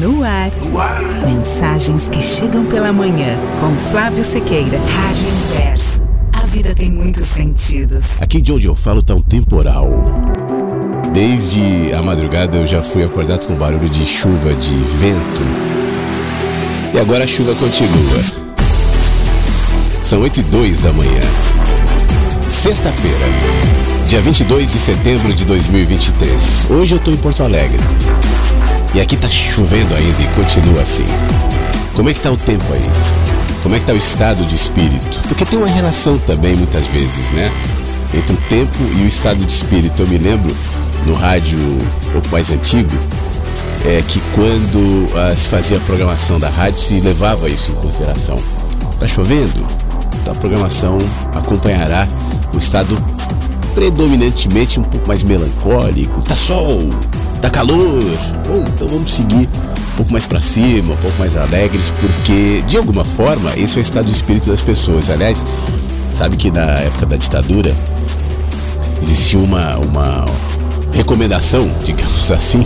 No ar. No ar. Mensagens que chegam pela manhã. Com Flávio Sequeira. Rádio Inverso. A vida tem muitos sentidos. Aqui de onde eu falo tá um temporal. Desde a madrugada eu já fui acordado com barulho de chuva, de vento. E agora a chuva continua. São 8 e 2 da manhã. Sexta-feira, dia 22 de setembro de 2023. Hoje eu tô em Porto Alegre. E aqui tá chovendo ainda e continua assim. Como é que tá o tempo aí? Como é que tá o estado de espírito? Porque tem uma relação também, muitas vezes, né? Entre o tempo e o estado de espírito. Eu me lembro, no rádio um pouco mais antigo, é que quando uh, se fazia a programação da rádio, se levava isso em consideração. Tá chovendo? Então a programação acompanhará o estado predominantemente um pouco mais melancólico. Tá sol, tá calor. Bom, então vamos seguir um pouco mais para cima, um pouco mais alegres, porque de alguma forma esse é o estado de espírito das pessoas. Aliás, sabe que na época da ditadura existia uma, uma recomendação, digamos assim,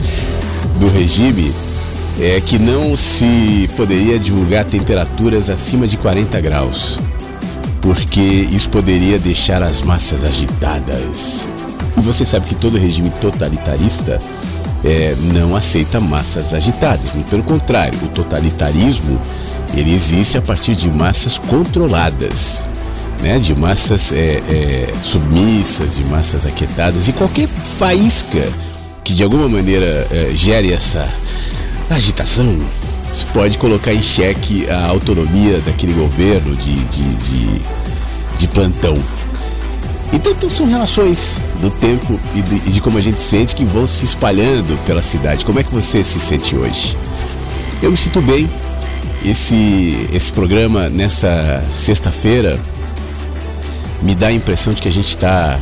do regime é que não se poderia divulgar temperaturas acima de 40 graus porque isso poderia deixar as massas agitadas. E você sabe que todo regime totalitarista é, não aceita massas agitadas. Muito pelo contrário, o totalitarismo ele existe a partir de massas controladas, né? de massas é, é, submissas, de massas aquietadas e qualquer faísca que de alguma maneira é, gere essa agitação isso pode colocar em xeque a autonomia daquele governo de, de, de, de plantão. Então, então, são relações do tempo e de, e de, como a gente sente que vão se espalhando pela cidade. Como é que você se sente hoje? Eu me sinto bem. Esse, esse programa nessa sexta-feira me dá a impressão de que a gente está,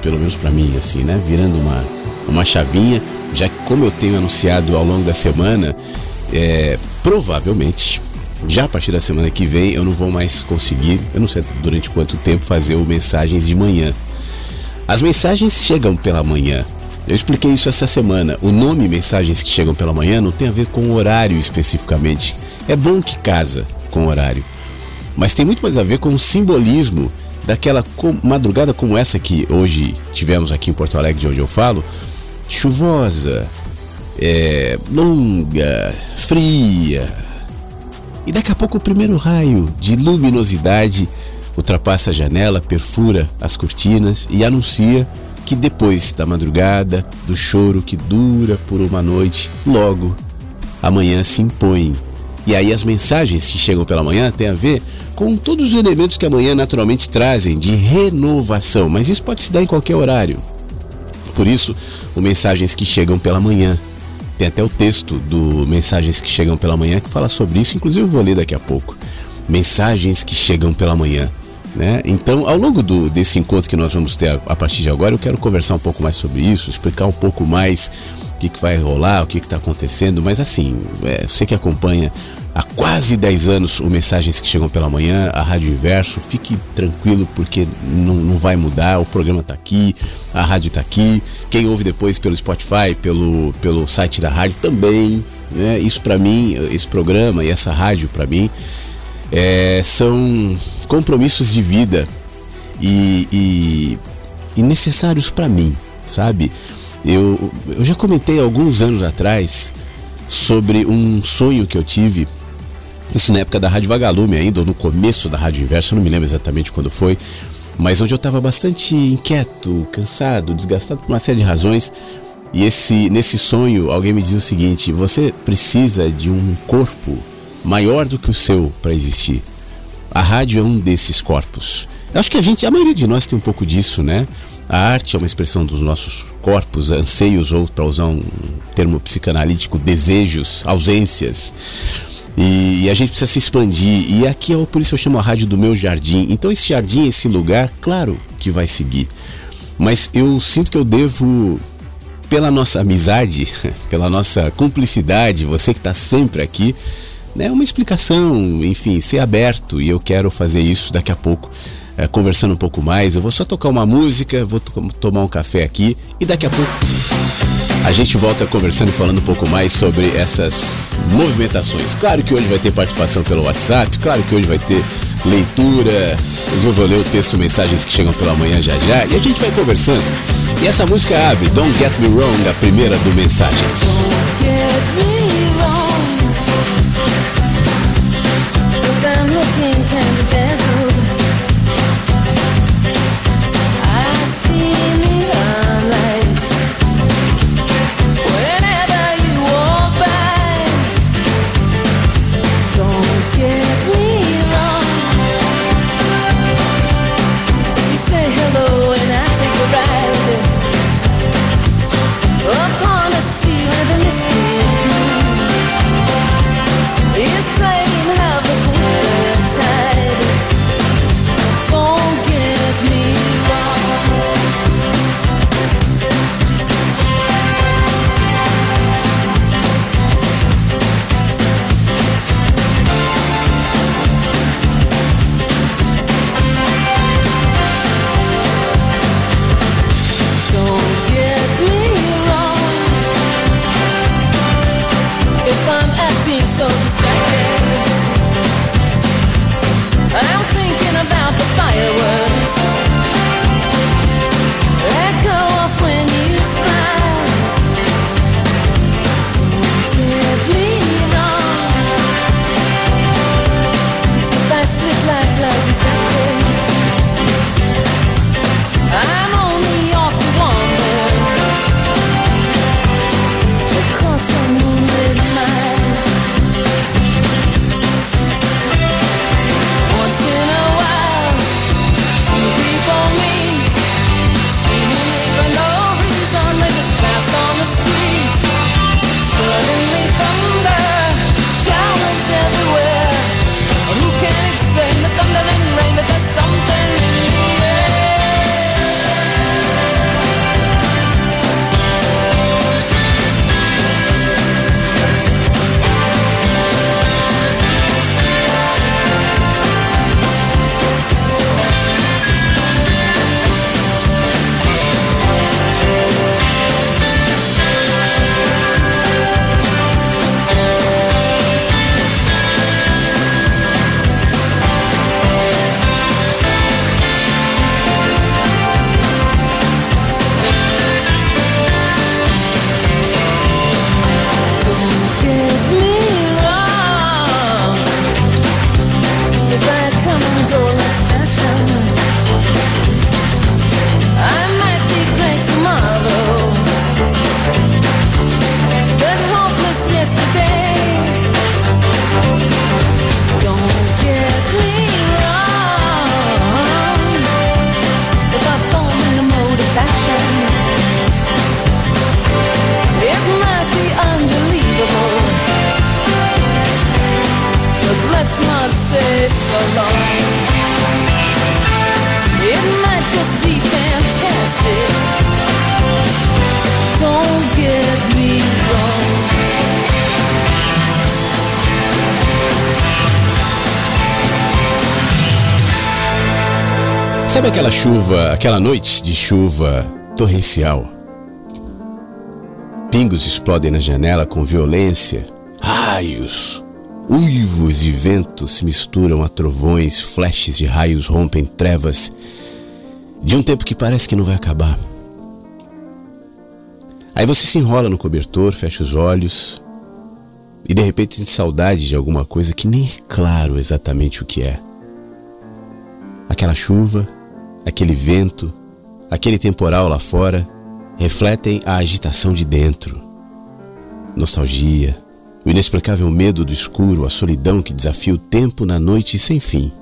pelo menos para mim, assim, né, virando uma, uma chavinha. Já que, como eu tenho anunciado ao longo da semana, é, provavelmente, já a partir da semana que vem, eu não vou mais conseguir, eu não sei durante quanto tempo, fazer o mensagens de manhã. As mensagens chegam pela manhã. Eu expliquei isso essa semana. O nome mensagens que chegam pela manhã não tem a ver com horário especificamente. É bom que casa com horário. Mas tem muito mais a ver com o simbolismo daquela madrugada como essa que hoje tivemos aqui em Porto Alegre, de onde eu falo, chuvosa, é, longa, fria. E daqui a pouco o primeiro raio de luminosidade ultrapassa a janela, perfura as cortinas e anuncia que depois da madrugada, do choro que dura por uma noite, logo amanhã se impõe. E aí as mensagens que chegam pela manhã têm a ver com todos os elementos que amanhã naturalmente trazem de renovação, mas isso pode se dar em qualquer horário. Por isso, o mensagens que chegam pela manhã tem até o texto do Mensagens que Chegam pela Manhã que fala sobre isso, inclusive eu vou ler daqui a pouco. Mensagens que Chegam pela Manhã. Né? Então, ao longo do, desse encontro que nós vamos ter a, a, partir de agora, eu quero conversar um pouco mais sobre isso, explicar um pouco mais que, que vai rolar, o que está acontecendo, mas assim, é, você que acompanha há quase 10 anos o Mensagens que Chegam pela Manhã, a Rádio Inverso, fique tranquilo porque não, não vai mudar, o programa está aqui, a rádio está aqui, quem ouve depois pelo Spotify, pelo, pelo site da rádio também, né? Isso para mim, esse programa e essa rádio para mim é, são compromissos de vida e, e, e necessários para mim, sabe? Eu, eu já comentei alguns anos atrás sobre um sonho que eu tive, isso na época da Rádio Vagalume ainda, ou no começo da Rádio Inverso, eu não me lembro exatamente quando foi, mas onde eu estava bastante inquieto, cansado, desgastado por uma série de razões. E esse, nesse sonho, alguém me diz o seguinte: você precisa de um corpo maior do que o seu para existir. A rádio é um desses corpos. Eu acho que a gente, a maioria de nós tem um pouco disso, né? A arte é uma expressão dos nossos corpos, anseios, ou para usar um termo psicanalítico, desejos, ausências. E, e, a gente precisa se expandir. E aqui é por isso eu chamo a rádio do meu jardim. Então esse jardim, esse lugar, claro que vai seguir. Mas eu sinto que eu devo, pela nossa amizade, pela nossa cumplicidade, você que está sempre aqui, né, uma explicação, enfim, ser aberto. E eu quero fazer isso daqui a pouco é, conversando um pouco mais. Eu vou só tocar uma música, vou tomar um café aqui e daqui a pouco a gente volta conversando e falando um pouco mais sobre essas movimentações. Claro que hoje vai ter participação pelo WhatsApp, claro que hoje vai ter leitura. Eu vou ler o texto, mensagens que chegam pela manhã já já e a gente vai conversando. E essa música abre Don't Get Me Wrong, a primeira do Mensagens. Don't Sabe aquela chuva, aquela noite de chuva torrencial? Pingos explodem na janela com violência, raios, uivos e ventos se misturam a trovões, flashes de raios rompem trevas de um tempo que parece que não vai acabar. Aí você se enrola no cobertor, fecha os olhos e de repente sente saudade de alguma coisa que nem é claro exatamente o que é. Aquela chuva, aquele vento, aquele temporal lá fora refletem a agitação de dentro. Nostalgia, o inexplicável medo do escuro, a solidão que desafia o tempo na noite sem fim.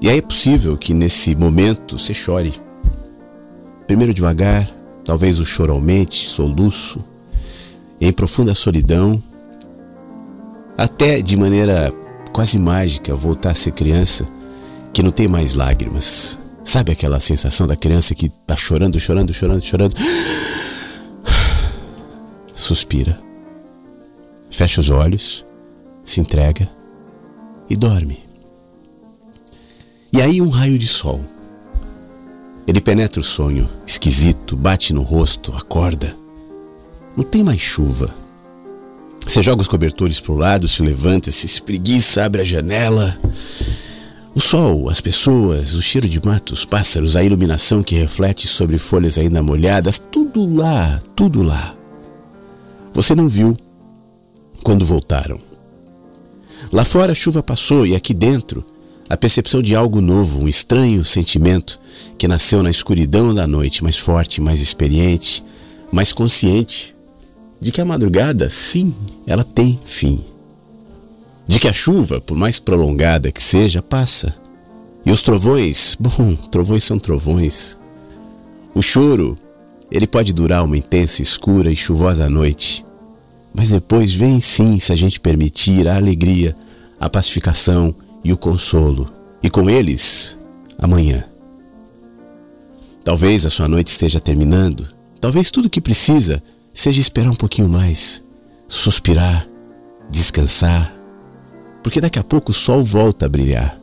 E aí é possível que nesse momento você chore. Primeiro devagar, talvez o choro aumente, soluço, em profunda solidão, até de maneira quase mágica voltar a ser criança que não tem mais lágrimas. Sabe aquela sensação da criança que tá chorando, chorando, chorando, chorando? Suspira, fecha os olhos, se entrega e dorme. E aí um raio de sol ele penetra o sonho, esquisito, bate no rosto, acorda. Não tem mais chuva. Você joga os cobertores para o lado, se levanta, se espreguiça, abre a janela. O sol, as pessoas, o cheiro de mato, os pássaros, a iluminação que reflete sobre folhas ainda molhadas, tudo lá, tudo lá. Você não viu quando voltaram. Lá fora a chuva passou e aqui dentro a percepção de algo novo, um estranho sentimento que nasceu na escuridão da noite, mais forte, mais experiente, mais consciente de que a madrugada, sim, ela tem fim. De que a chuva, por mais prolongada que seja, passa. E os trovões, bom, trovões são trovões. O choro, ele pode durar uma intensa, escura e chuvosa noite. Mas depois vem sim, se a gente permitir, a alegria, a pacificação e o consolo. E com eles, amanhã. Talvez a sua noite esteja terminando. Talvez tudo o que precisa seja esperar um pouquinho mais, suspirar, descansar, porque daqui a pouco o sol volta a brilhar.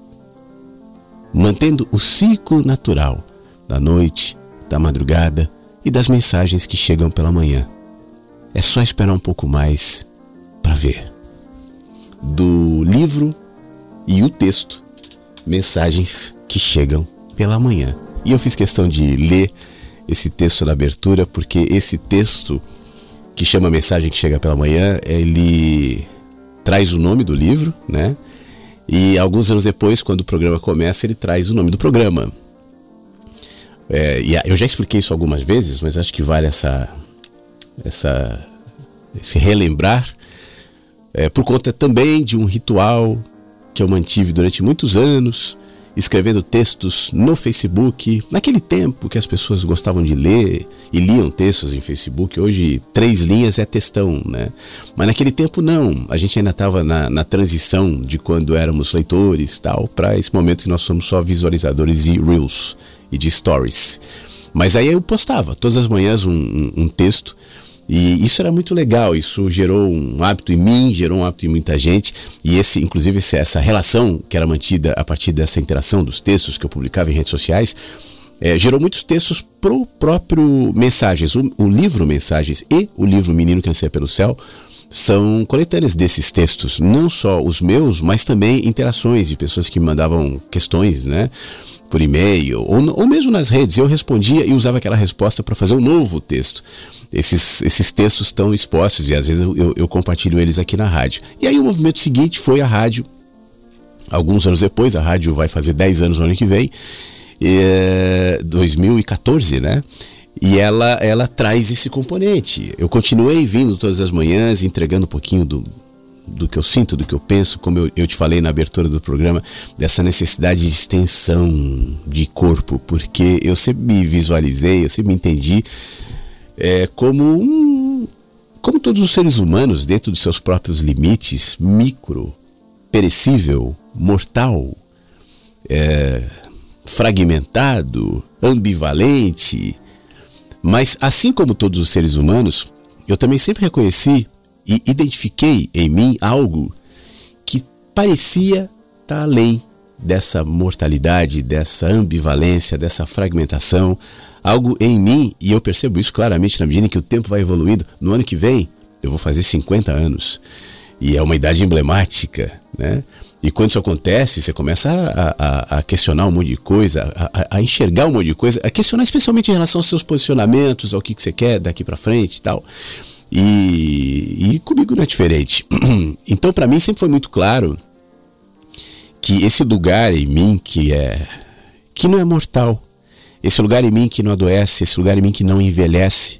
Mantendo o ciclo natural da noite, da madrugada e das mensagens que chegam pela manhã. É só esperar um pouco mais para ver. Do livro e o texto, mensagens que chegam pela manhã. E eu fiz questão de ler esse texto na abertura, porque esse texto que chama mensagem que chega pela manhã, ele traz o nome do livro, né? E alguns anos depois, quando o programa começa, ele traz o nome do programa. É, e eu já expliquei isso algumas vezes, mas acho que vale essa, essa esse relembrar é, por conta também de um ritual que eu mantive durante muitos anos escrevendo textos no Facebook. Naquele tempo que as pessoas gostavam de ler e liam textos em Facebook, hoje três linhas é textão, né? Mas naquele tempo não, a gente ainda estava na, na, transição de quando éramos leitores tal, para esse momento que nós somos só visualizadores de Reels e de Stories. Mas aí eu postava todas as manhãs um, um, um texto e isso era muito legal, isso gerou um hábito em mim, gerou um hábito em muita gente. E esse, inclusive, essa relação que era mantida a partir dessa interação dos textos que eu publicava em redes sociais, é, gerou muitos textos pro próprio Mensagens. O, o, livro Mensagens e o livro Menino que Anseia pelo Céu são coletâneas desses textos, não só os meus, mas também interações de pessoas que me mandavam questões, né? Por e-mail ou, ou mesmo nas redes. Eu respondia e usava aquela resposta para fazer um novo texto esses, esses textos estão expostos e às vezes eu, eu, compartilho eles aqui na rádio. E aí o movimento seguinte foi a rádio. Alguns anos depois, a rádio vai fazer 10 anos no ano que vem, é, 2014, né? E ela, ela traz esse componente. Eu continuei vindo todas as manhãs, entregando um pouquinho do, do que eu sinto, do que eu penso, como eu, eu, te falei na abertura do programa, dessa necessidade de extensão de corpo, porque eu sempre me visualizei, eu sempre me entendi é, como um, como todos os seres humanos, dentro de seus próprios limites, micro, perecível, mortal, é, fragmentado, ambivalente. Mas assim como todos os seres humanos, eu também sempre reconheci e identifiquei em mim algo que parecia estar além dessa mortalidade, dessa ambivalência, dessa fragmentação, algo em mim, e eu percebo isso claramente na medida em que o tempo vai evoluindo. No ano que vem, eu vou fazer 50 anos, e é uma idade emblemática, né? E quando isso acontece, você começa a, a, a questionar um monte de coisa, a, a, enxergar um monte de coisa, a questionar especialmente em relação aos seus posicionamentos, ao que, que você quer daqui para frente e tal. E, e comigo não é diferente. Então, para mim, sempre foi muito claro que esse lugar em mim que é que não é mortal, esse lugar em mim que não adoece, esse lugar em mim que não envelhece,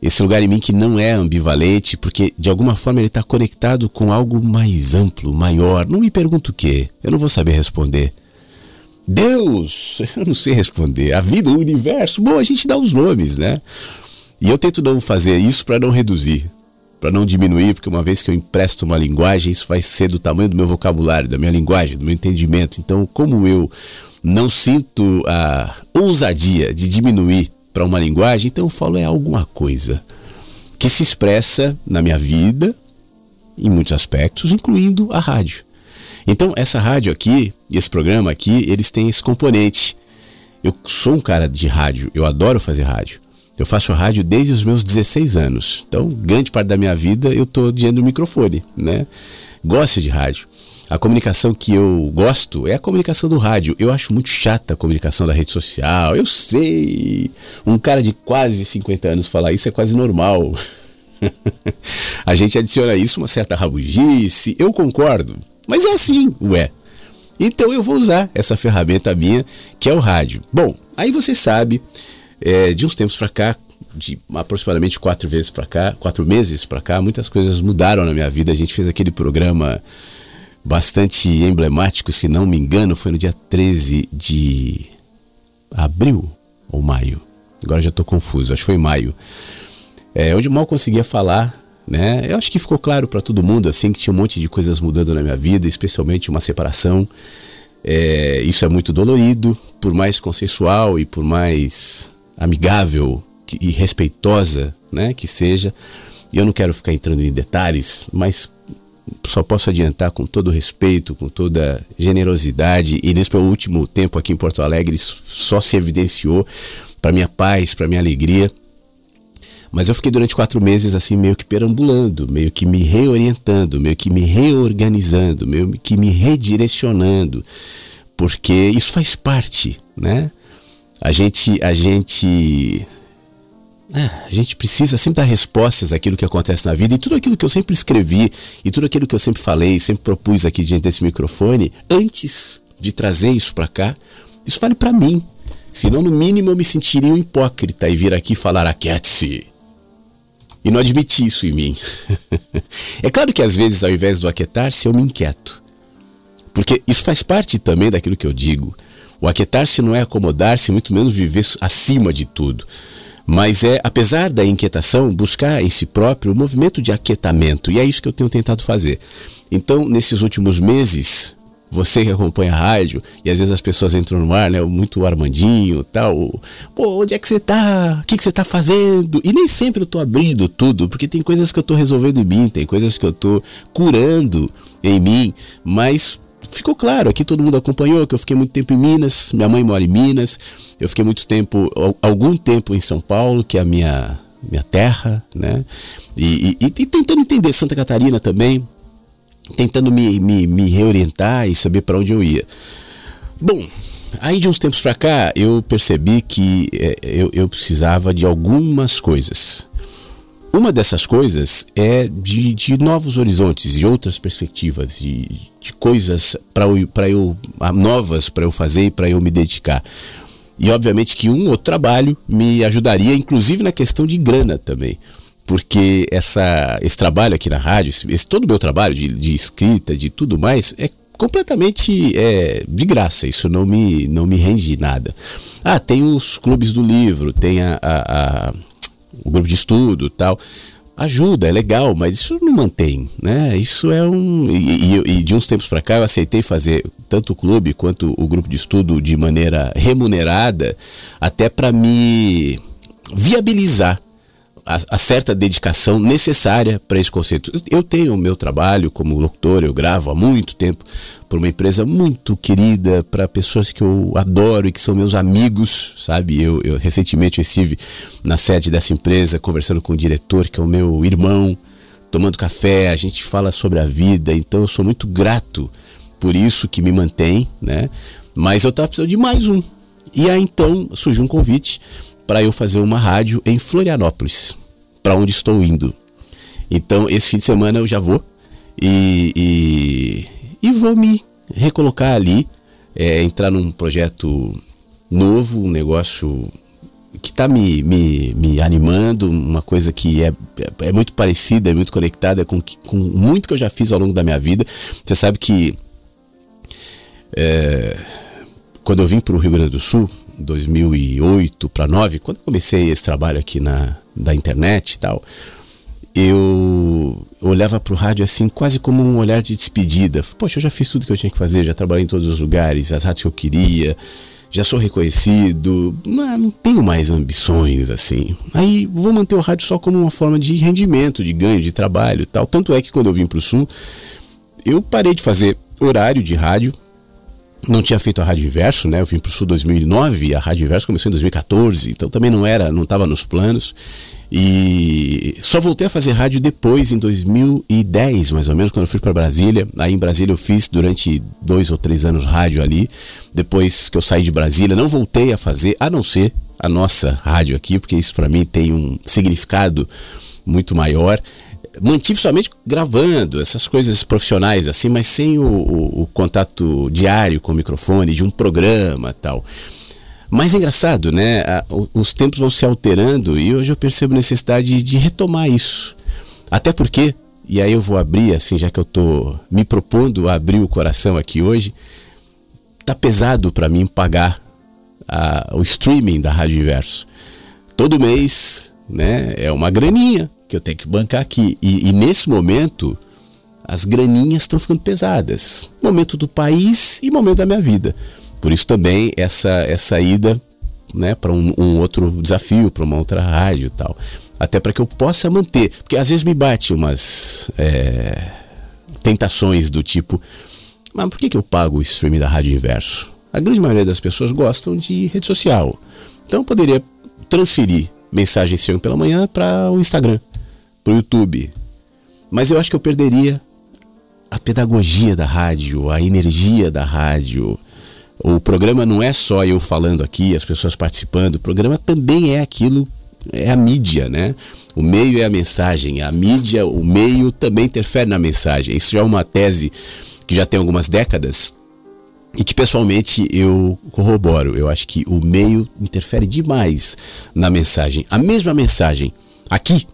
esse lugar em mim que não é ambivalente, porque de alguma forma ele está conectado com algo mais amplo, maior. Não me pergunto o que, eu não vou saber responder. Deus, eu não sei responder. A vida, o universo, bom, a gente dá os nomes, né? E eu tento não fazer isso para não reduzir, para não diminuir, porque uma vez que eu empresto uma linguagem, isso vai ser do tamanho do meu vocabulário, da minha linguagem, do meu entendimento. Então, como eu não sinto a ousadia de diminuir para uma linguagem, então eu falo é alguma coisa que se expressa na minha vida em muitos aspectos, incluindo a rádio. Então, essa rádio aqui, esse programa aqui, eles têm esse componente. Eu sou um cara de rádio, eu adoro fazer rádio. Eu faço rádio desde os meus 16 anos. Então, grande parte da minha vida eu estou diante do microfone, né? Gosto de rádio. A comunicação que eu gosto é a comunicação do rádio. Eu acho muito chata a comunicação da rede social. Eu sei. Um cara de quase 50 anos falar isso é quase normal. a gente adiciona isso uma certa rabugice. Eu concordo. Mas é assim, ué. Então eu vou usar essa ferramenta minha, que é o rádio. Bom, aí você sabe é, de uns tempos para cá, de aproximadamente quatro vezes para cá, quatro meses para cá, muitas coisas mudaram na minha vida. A gente fez aquele programa bastante emblemático, se não me engano, foi no dia 13 de abril ou maio. Agora já estou confuso, acho que foi maio. É, onde mal conseguia falar, né? Eu acho que ficou claro para todo mundo assim que tinha um monte de coisas mudando na minha vida, especialmente uma separação. É, isso é muito dolorido, por mais consensual e por mais amigável e respeitosa né, que seja. Eu não quero ficar entrando em detalhes, mas só posso adiantar com todo respeito, com toda generosidade, e nesse último tempo aqui em Porto Alegre só se evidenciou para minha paz, para minha alegria. Mas eu fiquei durante quatro meses assim, meio que perambulando, meio que me reorientando, meio que me reorganizando, meio que me redirecionando, porque isso faz parte, né? A gente a gente é, a gente precisa sempre dar respostas àquilo que acontece na vida e tudo aquilo que eu sempre escrevi e tudo aquilo que eu sempre falei, sempre propus aqui diante desse microfone, antes de trazer isso para cá, isso vale para mim. Senão, no mínimo, eu me sentiria um hipócrita e vir aqui falar aquiete-se. E não admitir isso em mim. é claro que às vezes, ao invés do aquietar-se, eu me inquieto. Porque isso faz parte também daquilo que eu digo. O aquietar-se não é acomodar-se, muito menos viver acima de tudo. Mas é, apesar da inquietação, buscar em si próprio o movimento de aquietamento. E é isso que eu tenho tentado fazer. Então, nesses últimos meses, você que acompanha a rádio, e às vezes as pessoas entram no ar, né? Muito Armandinho tal. Pô, onde é que você tá? O que, que você tá fazendo? E nem sempre eu tô abrindo tudo, porque tem coisas que eu tô resolvendo em mim, tem coisas que eu tô curando em mim, mas ficou claro, aqui todo mundo acompanhou que eu fiquei muito tempo em Minas, minha mãe mora em Minas, eu fiquei muito tempo, algum tempo em São Paulo, que é a minha, minha terra, né? E, e, e tentando entender Santa Catarina também, tentando me, me, me reorientar e saber para onde eu ia. Bom, aí de uns tempos para cá eu percebi que é, eu, eu precisava de algumas coisas. Uma dessas coisas é de, de novos horizontes e outras perspectivas, de, de coisas para eu, eu novas para eu fazer e para eu me dedicar. E obviamente que um outro trabalho me ajudaria, inclusive na questão de grana também. Porque essa, esse trabalho aqui na rádio, esse, todo o meu trabalho de, de escrita, de tudo mais, é completamente é, de graça, isso não me, não me rende nada. Ah, tem os clubes do livro, tem a, a, a o grupo de estudo tal. Ajuda, é legal, mas isso não mantém, né? Isso é um. E, e, e de uns tempos para cá eu aceitei fazer tanto o clube quanto o grupo de estudo de maneira remunerada, até para me viabilizar a, a certa dedicação necessária para esse conceito. Eu tenho o meu trabalho como locutor, eu gravo há muito tempo por uma empresa muito querida, para pessoas que eu adoro e que são meus amigos, sabe? Eu, eu recentemente eu estive na sede dessa empresa conversando com o diretor, que é o meu irmão, tomando café, a gente fala sobre a vida, então eu sou muito grato por isso que me mantém, né? Mas eu estava precisando de mais um. E aí então surgiu um convite para eu fazer uma rádio em Florianópolis, para onde estou indo. Então, esse fim de semana eu já vou e, e, e vou me recolocar ali, é, entrar num projeto novo, um negócio que está me, me, me animando, uma coisa que é, é muito parecida, é muito conectada com, com muito que eu já fiz ao longo da minha vida. Você sabe que é, quando eu vim para o Rio Grande do Sul, 2008 para 9, quando eu comecei esse trabalho aqui na da internet e tal, eu olhava para o rádio assim, quase como um olhar de despedida. Poxa, eu já fiz tudo que eu tinha que fazer, já trabalhei em todos os lugares, as rádios que eu queria, já sou reconhecido, não, tenho mais ambições assim. Aí vou manter o rádio só como uma forma de rendimento, de ganho, de trabalho e tal. Tanto é que quando eu vim para o Sul, eu parei de fazer horário de rádio não tinha feito a Rádio Inverso, né? Eu vim para o Sul 2009, a Rádio Inverso começou em 2014, então também não era, não estava nos planos. E só voltei a fazer rádio depois, em 2010, mais ou menos, quando eu fui para Brasília. Aí em Brasília eu fiz durante dois ou três anos rádio ali. Depois que eu saí de Brasília, não voltei a fazer, a não ser a nossa rádio aqui, porque isso para mim tem um significado muito maior mantive somente gravando essas coisas profissionais assim, mas sem o, o, o contato diário com o microfone de um programa tal. Mas é engraçado, né? Os tempos vão se alterando e hoje eu percebo necessidade de retomar isso. Até porque, e aí eu vou abrir, assim, já que eu estou me propondo a abrir o coração aqui hoje, tá pesado para mim pagar a, o streaming da Rádio Inverso. Todo mês, né? É uma graninha que eu tenho que bancar aqui. E, e nesse momento, as graninhas estão ficando pesadas. Momento do país e momento da minha vida. Por isso também essa, essa ida né, para um, um, outro desafio, para uma outra rádio e tal. Até para que eu possa manter. Porque às vezes me bate umas é, tentações do tipo: mas por que, que eu pago o streaming da Rádio Inverso? A grande maioria das pessoas gostam de rede social. Então eu poderia transferir mensagens sempre pela manhã para o Instagram para o YouTube. Mas eu acho que eu perderia a pedagogia da rádio, a energia da rádio. O programa não é só eu falando aqui, as pessoas participando, o programa também é aquilo, é a mídia, né? O meio é a mensagem, a mídia, o meio também interfere na mensagem. Isso já é uma tese que já tem algumas décadas e que pessoalmente eu corroboro. Eu acho que o meio interfere demais na mensagem. A mesma mensagem aqui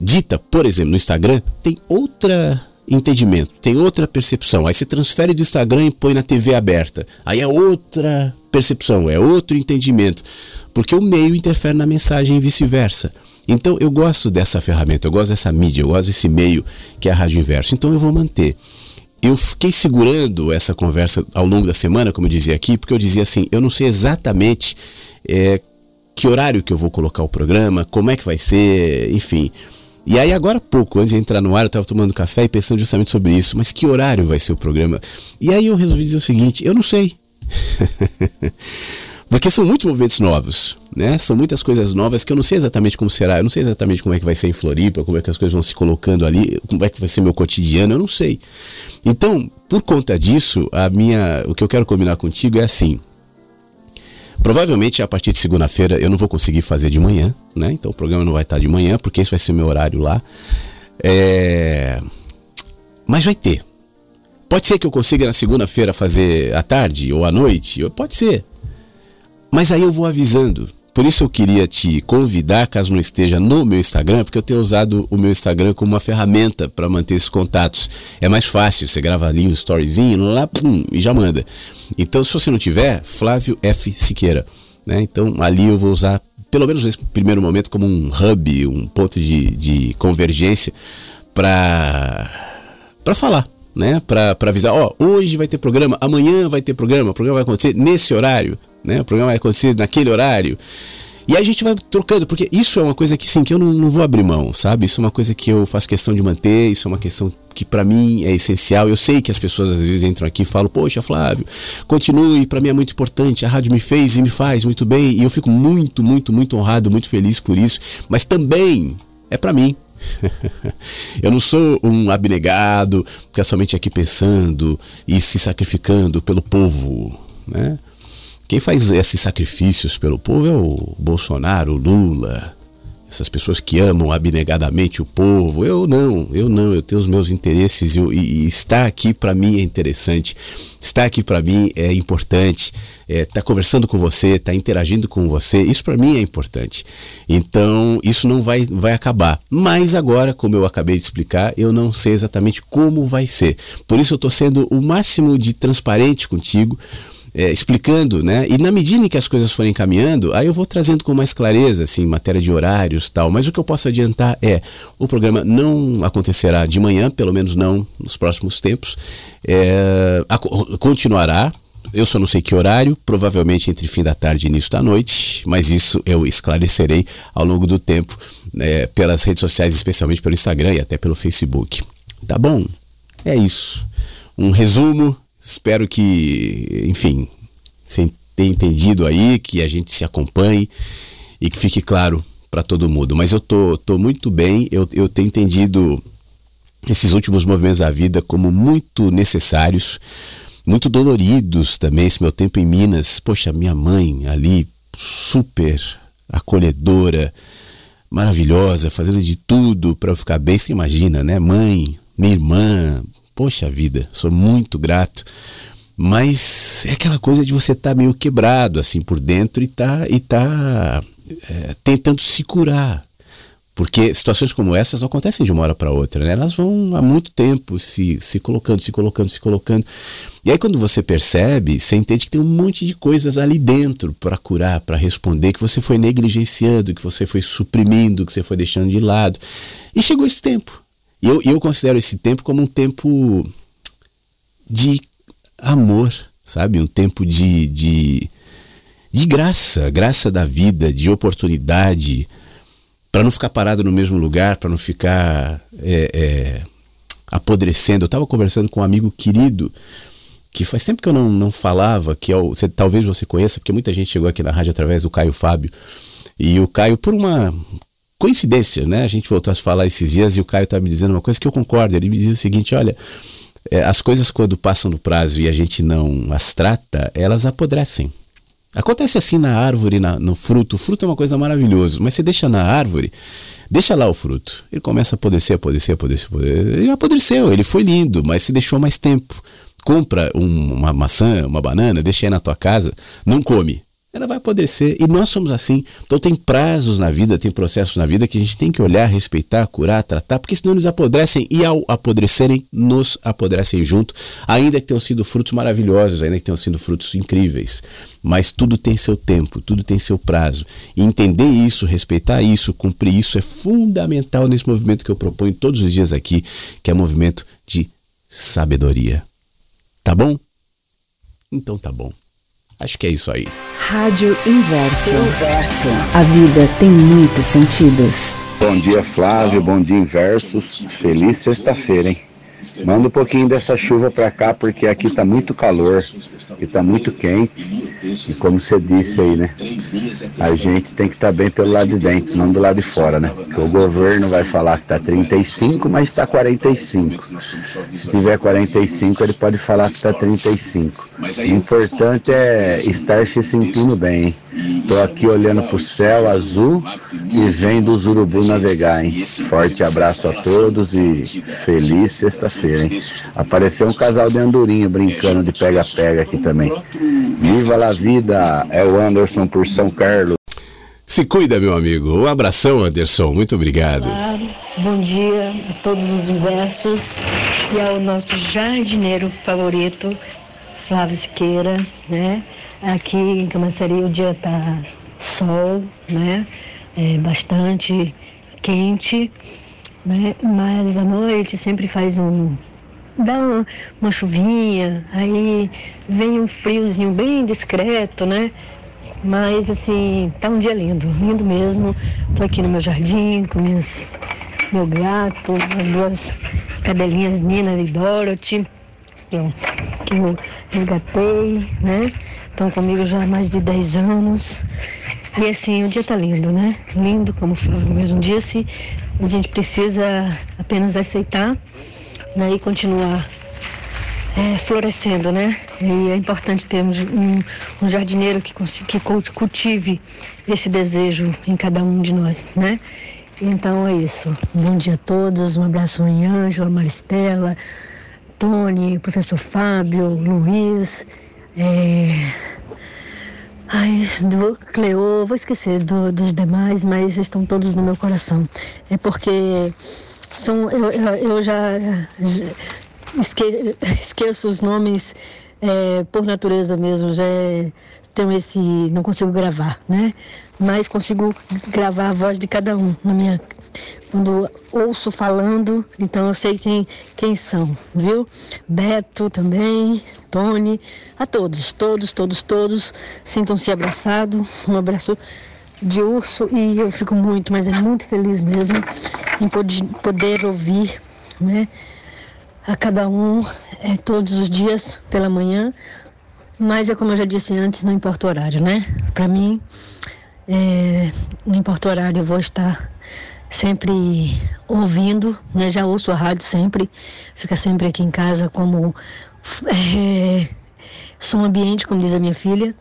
dita, por exemplo, no Instagram, tem outra entendimento, tem outra percepção. Aí você transfere do Instagram e põe na TV aberta. Aí é outra percepção, é outro entendimento. Porque o meio interfere na mensagem e vice-versa. Então eu gosto dessa ferramenta, eu gosto dessa mídia, eu gosto desse meio que é a Rádio Inverso. Então eu vou manter. Eu fiquei segurando essa conversa ao longo da semana, como eu dizia aqui, porque eu dizia assim: eu não sei exatamente é, que horário que eu vou colocar o programa, como é que vai ser, enfim. E aí, agora há pouco, antes de entrar no ar, eu estava tomando café e pensando justamente sobre isso. Mas que horário vai ser o programa? E aí eu resolvi dizer o seguinte: eu não sei. Porque são muitos movimentos novos, né? São muitas coisas novas que eu não sei exatamente como será, eu não sei exatamente como é que vai ser em Floripa, como é que as coisas vão se colocando ali, como é que vai ser meu cotidiano, eu não sei. Então, por conta disso, a minha, o que eu quero combinar contigo é assim: Provavelmente a partir de segunda-feira eu não vou conseguir fazer de manhã, né? Então o programa não vai estar de manhã, porque esse vai ser meu horário lá. É... Mas vai ter. Pode ser que eu consiga na segunda-feira fazer à tarde ou à noite, pode ser. Mas aí eu vou avisando. Por isso eu queria te convidar, caso não esteja no meu Instagram, porque eu tenho usado o meu Instagram como uma ferramenta para manter esses contatos. É mais fácil, você grava ali um storyzinho, lá, pum, e já manda. Então, se você não tiver, Flávio F. Siqueira. Né? Então, ali eu vou usar, pelo menos nesse primeiro momento, como um hub, um ponto de, de convergência para falar. Né, para avisar, ó, hoje vai ter programa, amanhã vai ter programa, o programa vai acontecer nesse horário, né? O programa vai acontecer naquele horário. E a gente vai trocando, porque isso é uma coisa que sim, que eu não, não vou abrir mão, sabe? Isso é uma coisa que eu faço questão de manter, isso é uma questão que para mim é essencial. Eu sei que as pessoas às vezes entram aqui e falam: "Poxa, Flávio, continue, para mim é muito importante. A rádio me fez e me faz muito bem". E eu fico muito, muito, muito honrado, muito feliz por isso, mas também é para mim. eu não sou um abnegado que é somente aqui pensando e se sacrificando pelo povo, né? Quem faz esses sacrifícios pelo povo é o Bolsonaro, o Lula, essas pessoas que amam abnegadamente o povo. Eu não, eu não, eu tenho os meus interesses e, e estar aqui para mim é interessante. Estar aqui para mim é importante. É, tá conversando com você, tá interagindo com você, isso para mim é importante. Então, isso não vai, vai acabar. Mas agora, como eu acabei de explicar, eu não sei exatamente como vai ser. Por isso eu estou sendo o máximo de transparente contigo é, explicando, né? E na medida em que as coisas forem caminhando, aí eu vou trazendo com mais clareza, assim, matéria de horários tal. Mas o que eu posso adiantar é, o programa não acontecerá de manhã, pelo menos não nos próximos tempos. É, a, continuará, eu só não sei que horário, provavelmente entre fim da tarde e início da noite, mas isso eu esclarecerei ao longo do tempo é, pelas redes sociais, especialmente pelo Instagram e até pelo Facebook. Tá bom? É isso. Um resumo Espero que, enfim, você tenha entendido aí, que a gente se acompanhe e que fique claro para todo mundo. Mas eu tô, tô muito bem, eu, eu tenho entendido esses últimos movimentos da vida como muito necessários, muito doloridos também. Esse meu tempo em Minas, poxa, minha mãe ali, super acolhedora, maravilhosa, fazendo de tudo para eu ficar bem. Você imagina, né? Mãe, minha irmã, Poxa vida, sou muito grato. Mas é aquela coisa de você estar tá meio quebrado assim por dentro e tá, e tá é, tentando se curar. Porque situações como essas não acontecem de uma hora para outra, né? Elas vão há muito tempo se, se colocando, se colocando, se colocando. E aí quando você percebe, você entende que tem um monte de coisas ali dentro para curar, para responder, que você foi negligenciando, que você foi suprimindo, que você foi deixando de lado. E chegou esse tempo. E eu, eu considero esse tempo como um tempo de amor, sabe? Um tempo de, de, de graça, graça da vida, de oportunidade, para não ficar parado no mesmo lugar, para não ficar é, é, apodrecendo. Eu estava conversando com um amigo querido que faz tempo que eu não, não falava, que é o, você, talvez você conheça, porque muita gente chegou aqui na rádio através do Caio Fábio. E o Caio, por uma coincidência, né? A gente voltou a falar esses dias e o Caio tá me dizendo uma coisa que eu concordo. Ele me diz o seguinte: olha, é, as coisas quando passam do prazo e a gente não as trata, elas apodrecem. Acontece assim na árvore, na, no fruto. O fruto é uma coisa maravilhosa, mas você deixa na árvore, deixa lá o fruto. Ele começa a apodrecer, apodrecer, apodrecer, apodrecer. Ele apodreceu, ele foi lindo, mas se deixou mais tempo. Compra um, uma maçã, uma banana, deixa aí na tua casa, não come ela vai apodrecer. E nós somos assim. Então tem prazos na vida, tem processos na vida que a gente tem que olhar, respeitar, curar, tratar, porque senão eles apodrecem e ao apodrecerem, nos apodrecem junto, ainda que tenham sido frutos maravilhosos, ainda que tenham sido frutos incríveis. Mas tudo tem seu tempo, tudo tem seu prazo. E entender isso, respeitar isso, cumprir isso é fundamental nesse movimento que eu proponho todos os dias aqui, que é o movimento de sabedoria. Tá bom? Então tá bom. Acho que é isso aí. Rádio Inverso. Inverso. A vida tem muitos sentidos. Bom dia, Flávio. Bom dia, Inversos. Feliz sexta-feira, hein? Manda um pouquinho dessa chuva para cá, porque aqui tá muito calor, e tá muito quente. E como você disse aí, né? A gente tem que estar tá bem pelo lado de dentro, não do lado de fora, né? Porque o governo vai falar que tá 35, mas está 45. Se tiver 45, ele pode falar que tá 35. O importante é estar se sentindo bem? Tô aqui olhando pro céu azul e vendo os urubus navegar, hein? Forte abraço a todos e feliz sexta-feira, hein? Apareceu um casal de andorinha brincando de pega-pega aqui também. Viva la vida! É o Anderson por São Carlos. Se cuida, meu amigo. Um abração, Anderson. Muito obrigado. Olá, bom dia a todos os inversos e ao nosso jardineiro favorito, Flávio Siqueira, né? Aqui em Camaçari o dia tá sol, né? É bastante quente, né? Mas à noite sempre faz um dá uma, uma chuvinha, aí vem um friozinho bem discreto, né? Mas assim, tá um dia lindo, lindo mesmo. Tô aqui no meu jardim com minhas, meu gato, as duas cadelinhas Nina e Dorothy, que eu, que eu resgatei, né? Estão comigo já há mais de 10 anos. E assim, o dia tá lindo, né? Lindo, como falou mesmo disse. A gente precisa apenas aceitar né? e continuar é, florescendo, né? E é importante termos um, um jardineiro que, que cultive esse desejo em cada um de nós, né? Então é isso. bom dia a todos, um abraço em Ângela, Maristela, Tony, professor Fábio, Luiz, é... Ai, do Cleo, vou esquecer do, dos demais, mas estão todos no meu coração. É porque são, eu, eu, já, já esque, esqueço os nomes é, por natureza mesmo, já é, tenho esse, não consigo gravar, né? Mas consigo gravar a voz de cada um na minha quando ouço falando, então eu sei quem, quem são, viu? Beto também, Tony, a todos, todos, todos, todos, sintam-se abraçados, um abraço de urso e eu fico muito, mas é muito feliz mesmo em poder, ouvir, né? a cada um é, todos os dias pela manhã, mas é como eu já disse antes, não importa o horário, né? Para mim, é, não importa o horário, eu vou estar sempre ouvindo, né? Já ouço a rádio sempre, fica sempre aqui em casa como é, som ambiente, como diz a minha filha,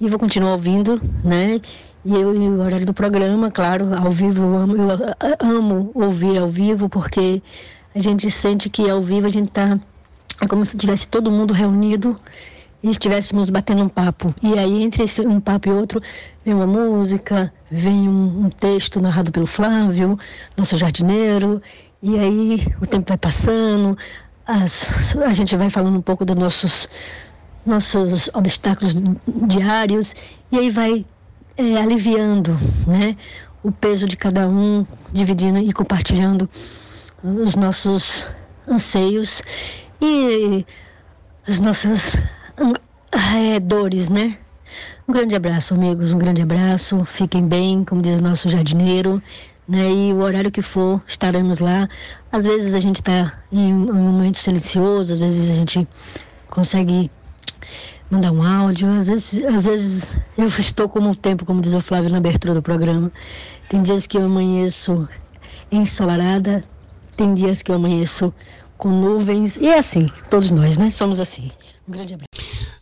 e vou continuar ouvindo, né? E eu, e o horário do programa, claro, ao vivo eu amo, eu amo ouvir ao vivo, porque a gente sente que ao vivo a gente está é como se tivesse todo mundo reunido e estivéssemos batendo um papo. E aí, entre esse, um papo e outro, vem uma música, vem um, um, texto narrado pelo Flávio, nosso jardineiro, e aí o tempo vai passando, as, a gente vai falando um pouco dos nossos, nossos obstáculos diários, e aí vai é, aliviando né, o peso de cada um, dividindo e compartilhando os nossos anseios. E as nossas é, dores, né? Um grande abraço, amigos, um grande abraço. Fiquem bem, como diz o nosso jardineiro, né? E o horário que for, estaremos lá. Às vezes a gente está em um momento silencioso, às vezes a gente consegue mandar um áudio, às vezes, às vezes eu estou como o tempo, como diz o Flávio na abertura do programa. Tem dias que eu amanheço ensolarada, tem dias que eu amanheço com nuvens. E é assim, todos nós, né? Somos assim. Um grande abraço.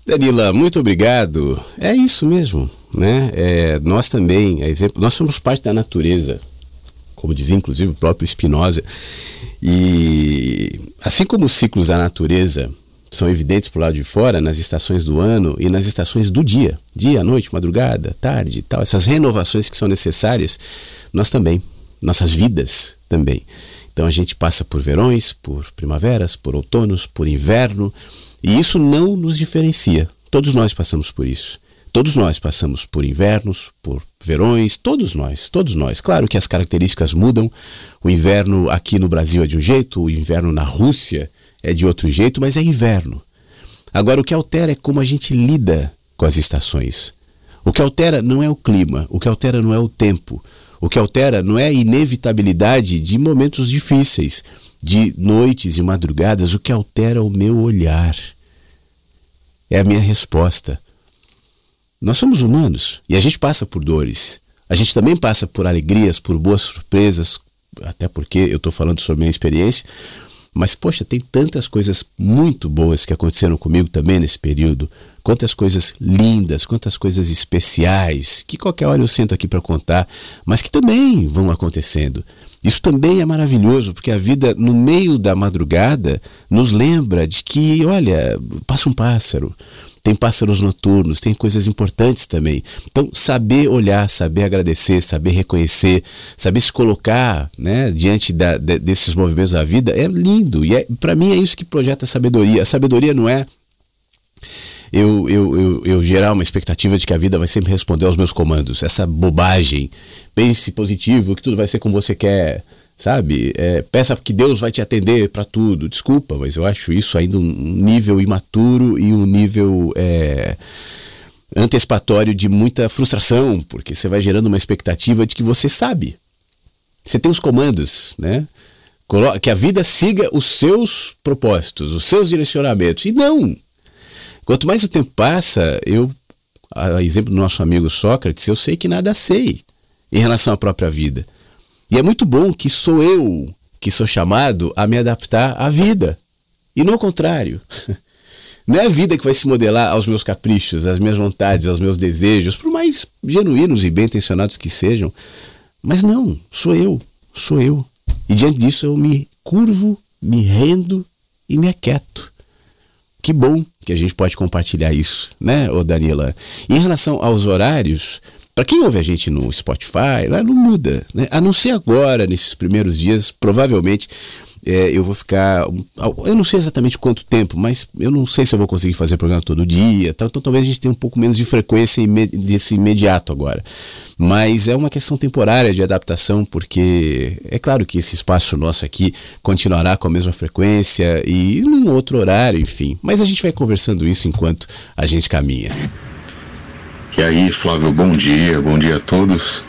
Danila, muito obrigado. É isso mesmo, né? É, nós também, é exemplo, nós somos parte da natureza, como dizia inclusive o próprio Spinoza. E assim como os ciclos da natureza são evidentes por lado de fora, nas estações do ano e nas estações do dia, dia, noite, madrugada, tarde e tal, essas renovações que são necessárias, nós também, nossas vidas também. Então a gente passa por verões, por primaveras, por outonos, por inverno, e isso não nos diferencia. Todos nós passamos por isso. Todos nós passamos por invernos, por verões, todos nós, todos nós. Claro que as características mudam. O inverno aqui no Brasil é de um jeito, o inverno na Rússia é de outro jeito, mas é inverno. Agora, o que altera é como a gente lida com as estações. O que altera não é o clima, o que altera não é o tempo, o que altera não é a inevitabilidade de momentos difíceis, de noites e madrugadas, o que altera é o meu olhar. É a minha resposta. Nós somos humanos e a gente passa por dores. A gente também passa por alegrias, por boas surpresas, até porque eu estou falando sobre minha experiência. Mas, poxa, tem tantas coisas muito boas que aconteceram comigo também nesse período quantas coisas lindas, quantas coisas especiais, que qualquer hora eu sento aqui para contar, mas que também vão acontecendo. Isso também é maravilhoso, porque a vida no meio da madrugada nos lembra de que, olha, passa um pássaro, tem pássaros noturnos, tem coisas importantes também. Então, saber olhar, saber agradecer, saber reconhecer, saber se colocar né, diante da, de, desses movimentos da vida é lindo. E é, para mim é isso que projeta a sabedoria. A sabedoria não é eu, eu, eu, eu gerar uma expectativa de que a vida vai sempre responder aos meus comandos. Essa bobagem. Pense positivo, que tudo vai ser como você quer sabe? É, peça que Deus vai te atender para tudo. Desculpa, mas eu acho isso ainda um nível imaturo e um nível é, antecipatório de muita frustração, porque você vai gerando uma expectativa de que você sabe. Você tem os comandos, né? Que a vida siga os seus propósitos, os seus direcionamentos. E não! Quanto mais o tempo passa, eu, a exemplo do nosso amigo Sócrates, eu sei que nada sei em relação à própria vida. E é muito bom que sou eu que sou chamado a me adaptar à vida. E não o contrário. Não é a vida que vai se modelar aos meus caprichos, às minhas vontades, aos meus desejos, por mais genuínos e bem intencionados que sejam. Mas não, sou eu, sou eu. E diante disso eu me curvo, me rendo e me aquieto. Que bom que a gente pode compartilhar isso, né, ô Danila? em relação aos horários, para quem ouve a gente no Spotify, lá não muda, né? A não ser agora, nesses primeiros dias, provavelmente é, eu vou ficar. Eu não sei exatamente quanto tempo, mas eu não sei se eu vou conseguir fazer programa todo dia. Então, talvez a gente tenha um pouco menos de frequência desse imediato agora. Mas é uma questão temporária de adaptação, porque é claro que esse espaço nosso aqui continuará com a mesma frequência e num outro horário, enfim. Mas a gente vai conversando isso enquanto a gente caminha. E aí, Flávio, bom dia, bom dia a todos.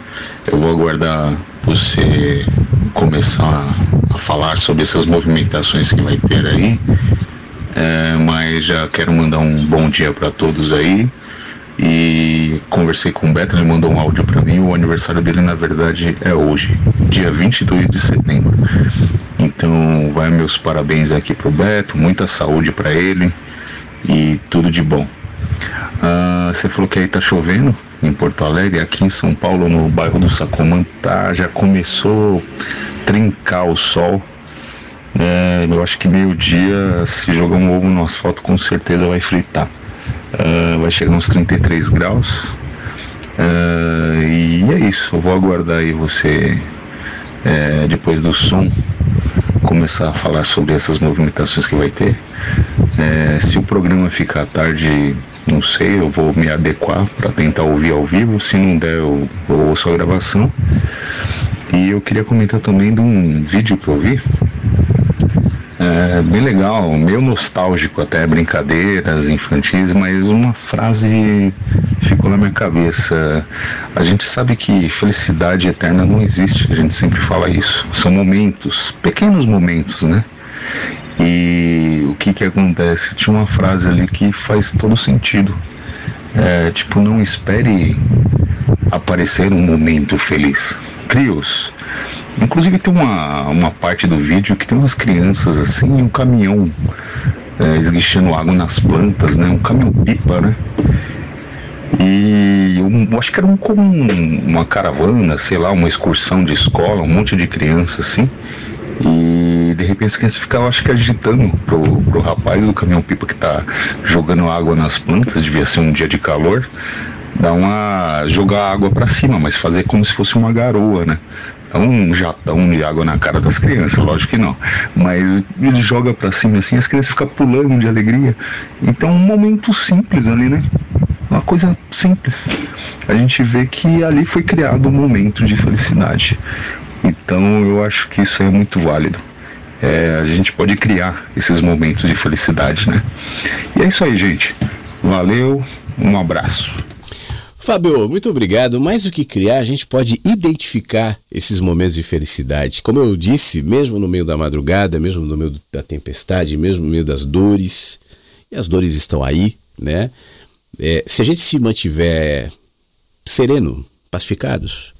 Eu vou aguardar você começar a falar sobre essas movimentações que vai ter aí. É, mas já quero mandar um bom dia para todos aí. E conversei com o Beto, ele mandou um áudio para mim. O aniversário dele, na verdade, é hoje, dia 22 de setembro. Então, vai meus parabéns aqui pro Beto, muita saúde para ele e tudo de bom. Ah, você falou que aí tá chovendo em Porto Alegre, aqui em São Paulo, no bairro do Sacomã, tá, já começou a trincar o sol. É, eu acho que meio-dia, se jogar um ovo no asfalto, com certeza vai fritar. Uh, vai chegar uns 33 graus. Uh, e é isso, eu vou aguardar aí você, é, depois do som, começar a falar sobre essas movimentações que vai ter. É, se o programa ficar tarde não sei, eu vou me adequar para tentar ouvir ao vivo. Se não der, eu, ouço a gravação. E eu queria comentar também de um vídeo que eu vi. É bem legal, meio nostálgico até, brincadeiras infantis, mas uma frase ficou na minha cabeça. A gente sabe que felicidade eterna não existe, a gente sempre fala isso. São momentos, pequenos momentos, né? E que que acontece? Tinha uma frase ali que faz todo sentido. É, tipo, não espere aparecer um momento feliz. Crios. Inclusive tem uma, uma parte do vídeo que tem umas crianças assim um caminhão é, esguichando água nas plantas, né? Um caminhão pipa, né? E eu acho que era um, como uma caravana, sei lá, uma excursão de escola, um monte de criança assim. E de repente as crianças ficavam, acho que agitando pro, pro rapaz do caminhão-pipa que tá jogando água nas plantas, devia ser um dia de calor, dar uma. jogar água para cima, mas fazer como se fosse uma garoa, né? Não um jatão de água na cara das crianças, lógico que não. Mas ele joga para cima assim, as crianças ficam pulando de alegria. Então um momento simples ali, né? Uma coisa simples. A gente vê que ali foi criado um momento de felicidade. Então eu acho que isso é muito válido. É, a gente pode criar esses momentos de felicidade, né? E é isso aí, gente. Valeu, um abraço. Fábio, muito obrigado. Mais do que criar, a gente pode identificar esses momentos de felicidade. Como eu disse, mesmo no meio da madrugada, mesmo no meio da tempestade, mesmo no meio das dores, e as dores estão aí, né? É, se a gente se mantiver sereno, pacificados,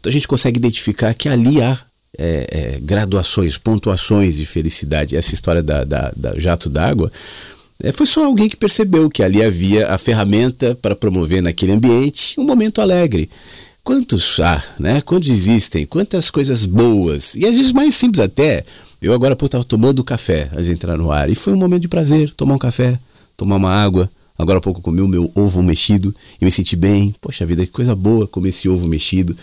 então a gente consegue identificar que ali há é, é, graduações, pontuações de felicidade. Essa história da, da, da jato d'água é, foi só alguém que percebeu que ali havia a ferramenta para promover naquele ambiente um momento alegre. Quantos há, né? Quantos existem? Quantas coisas boas? E às vezes mais simples até. Eu agora estava tomando café antes de entrar no ar e foi um momento de prazer tomar um café, tomar uma água, Agora há pouco comi o meu ovo mexido e me senti bem. Poxa vida, que coisa boa comer esse ovo mexido.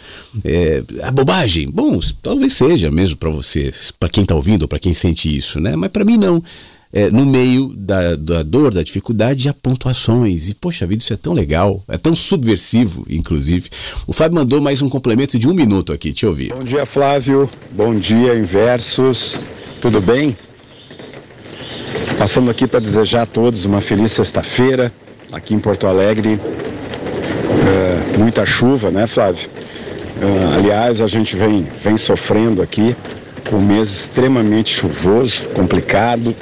É, a bobagem, bom, talvez seja mesmo para você, para quem está ouvindo ou para quem sente isso, né? Mas para mim não. É, no meio da, da dor, da dificuldade, há pontuações. E, poxa vida, isso é tão legal, é tão subversivo, inclusive. O Fábio mandou mais um complemento de um minuto aqui, te ouvir. Bom dia, Flávio. Bom dia, Inversos. Tudo bem? Passando aqui para desejar a todos uma feliz sexta-feira, aqui em Porto Alegre, é, muita chuva, né, Flávio? É, aliás, a gente vem, vem sofrendo aqui um mês extremamente chuvoso, complicado.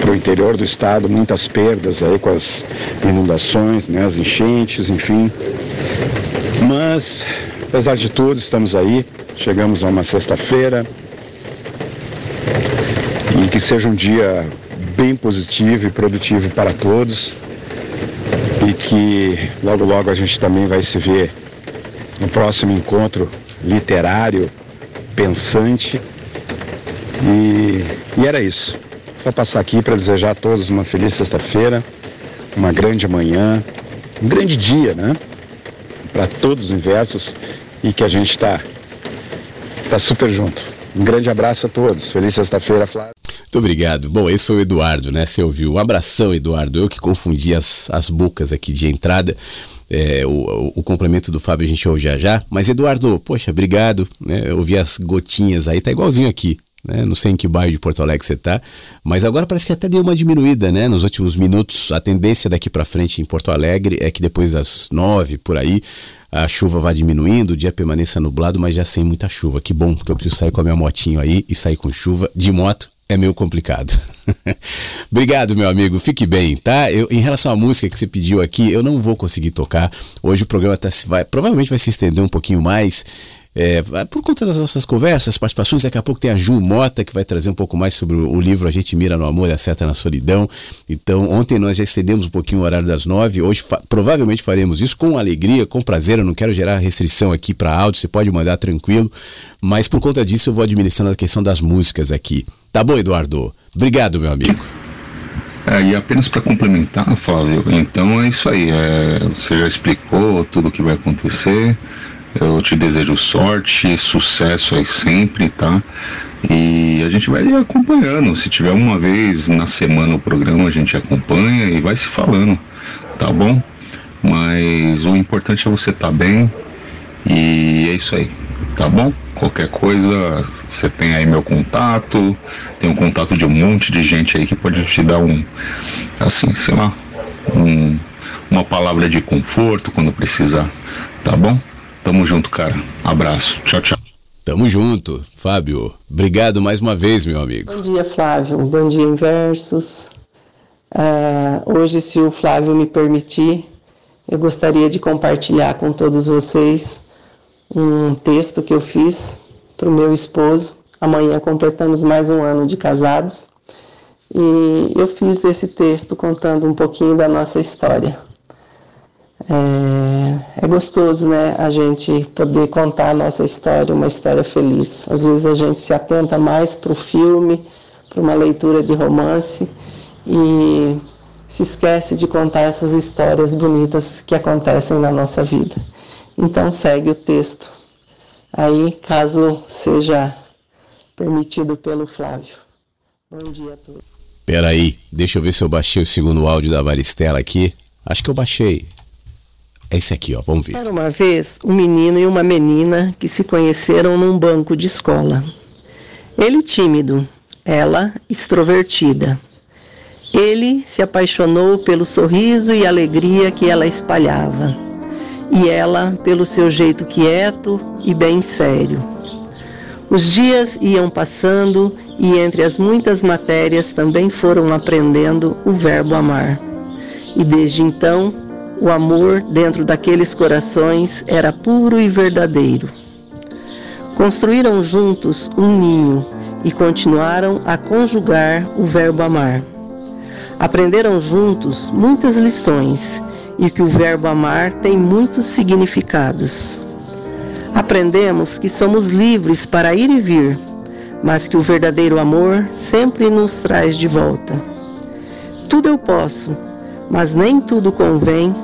Para o interior do estado, muitas perdas aí com as inundações, né, as enchentes, enfim. Mas, apesar de tudo, estamos aí. Chegamos a uma sexta-feira. Que seja um dia bem positivo e produtivo para todos. E que logo logo a gente também vai se ver no próximo encontro literário, pensante. E, e era isso. Só passar aqui para desejar a todos uma feliz sexta-feira, uma grande manhã, um grande dia, né? Para todos os inversos e que a gente está tá super junto. Um grande abraço a todos. Feliz sexta-feira, Flávio. Muito obrigado. Bom, esse foi o Eduardo, né? Você ouviu. Um abração, Eduardo. Eu que confundi as, as bocas aqui de entrada. É, o, o, complemento do Fábio a gente ouve já já. Mas, Eduardo, poxa, obrigado. Né? Eu ouvi as gotinhas aí, tá igualzinho aqui. Né? Não sei em que bairro de Porto Alegre você tá, mas agora parece que até deu uma diminuída, né? Nos últimos minutos, a tendência daqui para frente em Porto Alegre é que depois das nove por aí a chuva vai diminuindo, o dia permaneça nublado, mas já sem muita chuva. Que bom, porque eu preciso sair com a minha motinho aí e sair com chuva de moto é meio complicado. Obrigado, meu amigo. Fique bem, tá? Eu, em relação à música que você pediu aqui, eu não vou conseguir tocar. Hoje o programa tá, vai, provavelmente vai se estender um pouquinho mais. É, por conta das nossas conversas, participações, daqui a pouco tem a Ju Mota que vai trazer um pouco mais sobre o livro A Gente Mira no Amor e Acerta na Solidão. Então, ontem nós já excedemos um pouquinho o horário das nove, hoje fa provavelmente faremos isso com alegria, com prazer. Eu não quero gerar restrição aqui para áudio, você pode mandar tranquilo, mas por conta disso eu vou administrando a questão das músicas aqui. Tá bom, Eduardo? Obrigado, meu amigo. É, e apenas para complementar, Flávio, então é isso aí. É, você já explicou tudo o que vai acontecer. Eu te desejo sorte, sucesso aí sempre, tá? E a gente vai acompanhando. Se tiver uma vez na semana o programa, a gente acompanha e vai se falando, tá bom? Mas o importante é você estar tá bem e é isso aí, tá bom? Qualquer coisa, você tem aí meu contato, tem um contato de um monte de gente aí que pode te dar um, assim, sei lá, um, uma palavra de conforto quando precisar, tá bom? Tamo junto, cara. Abraço. Tchau, tchau. Tamo junto, Fábio. Obrigado mais uma vez, meu amigo. Bom dia, Flávio. Bom dia, Inversos. Uh, hoje, se o Flávio me permitir, eu gostaria de compartilhar com todos vocês um texto que eu fiz para o meu esposo. Amanhã completamos mais um ano de casados e eu fiz esse texto contando um pouquinho da nossa história. É, é, gostoso, né, a gente poder contar a nossa história, uma história feliz. Às vezes a gente se atenta mais para o filme, para uma leitura de romance e se esquece de contar essas histórias bonitas que acontecem na nossa vida. Então segue o texto. Aí, caso seja permitido pelo Flávio. Bom dia a todos. Peraí, deixa eu ver se eu baixei o segundo áudio da Varistela aqui. Acho que eu baixei. É esse aqui, ó, vamos ver. Era uma vez um menino e uma menina que se conheceram num banco de escola. Ele tímido, ela extrovertida. Ele se apaixonou pelo sorriso e alegria que ela espalhava, e ela pelo seu jeito quieto e bem sério. Os dias iam passando e entre as muitas matérias também foram aprendendo o verbo amar. E desde então o amor dentro daqueles corações era puro e verdadeiro. Construíram juntos um ninho e continuaram a conjugar o verbo amar. Aprenderam juntos muitas lições e que o verbo amar tem muitos significados. Aprendemos que somos livres para ir e vir, mas que o verdadeiro amor sempre nos traz de volta. Tudo eu posso, mas nem tudo convém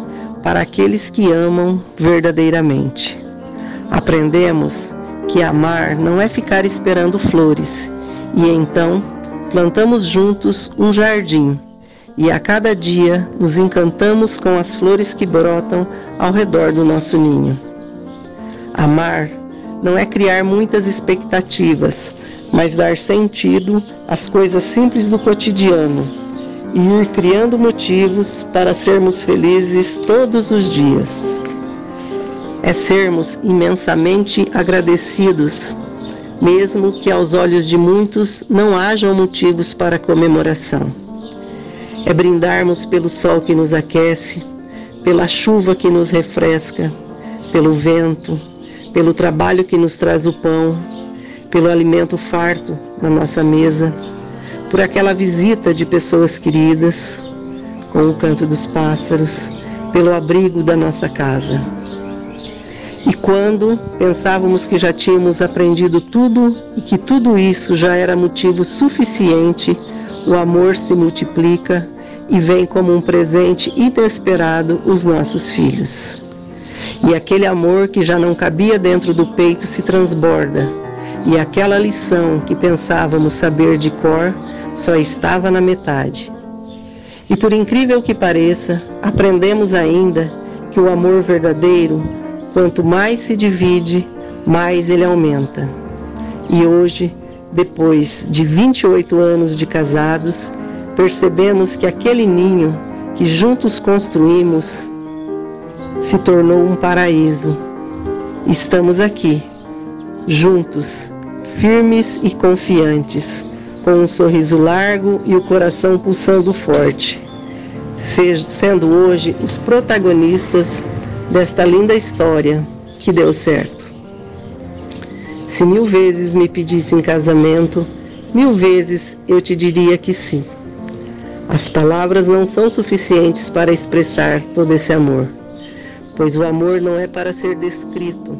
para aqueles que amam verdadeiramente. Aprendemos que amar não é ficar esperando flores, e então plantamos juntos um jardim, e a cada dia nos encantamos com as flores que brotam ao redor do nosso ninho. Amar não é criar muitas expectativas, mas dar sentido às coisas simples do cotidiano e ir criando motivos para sermos felizes todos os dias. É sermos imensamente agradecidos, mesmo que aos olhos de muitos não hajam motivos para comemoração. É brindarmos pelo sol que nos aquece, pela chuva que nos refresca, pelo vento, pelo trabalho que nos traz o pão, pelo alimento farto na nossa mesa, por aquela visita de pessoas queridas, com o canto dos pássaros, pelo abrigo da nossa casa. E quando pensávamos que já tínhamos aprendido tudo e que tudo isso já era motivo suficiente, o amor se multiplica e vem como um presente inesperado os nossos filhos. E aquele amor que já não cabia dentro do peito se transborda, e aquela lição que pensávamos saber de cor só estava na metade. E por incrível que pareça, aprendemos ainda que o amor verdadeiro, quanto mais se divide, mais ele aumenta. E hoje, depois de 28 anos de casados, percebemos que aquele ninho que juntos construímos se tornou um paraíso. Estamos aqui, juntos, firmes e confiantes com um sorriso largo e o coração pulsando forte, sendo hoje os protagonistas desta linda história que deu certo. Se mil vezes me pedisse em casamento, mil vezes eu te diria que sim. As palavras não são suficientes para expressar todo esse amor, pois o amor não é para ser descrito,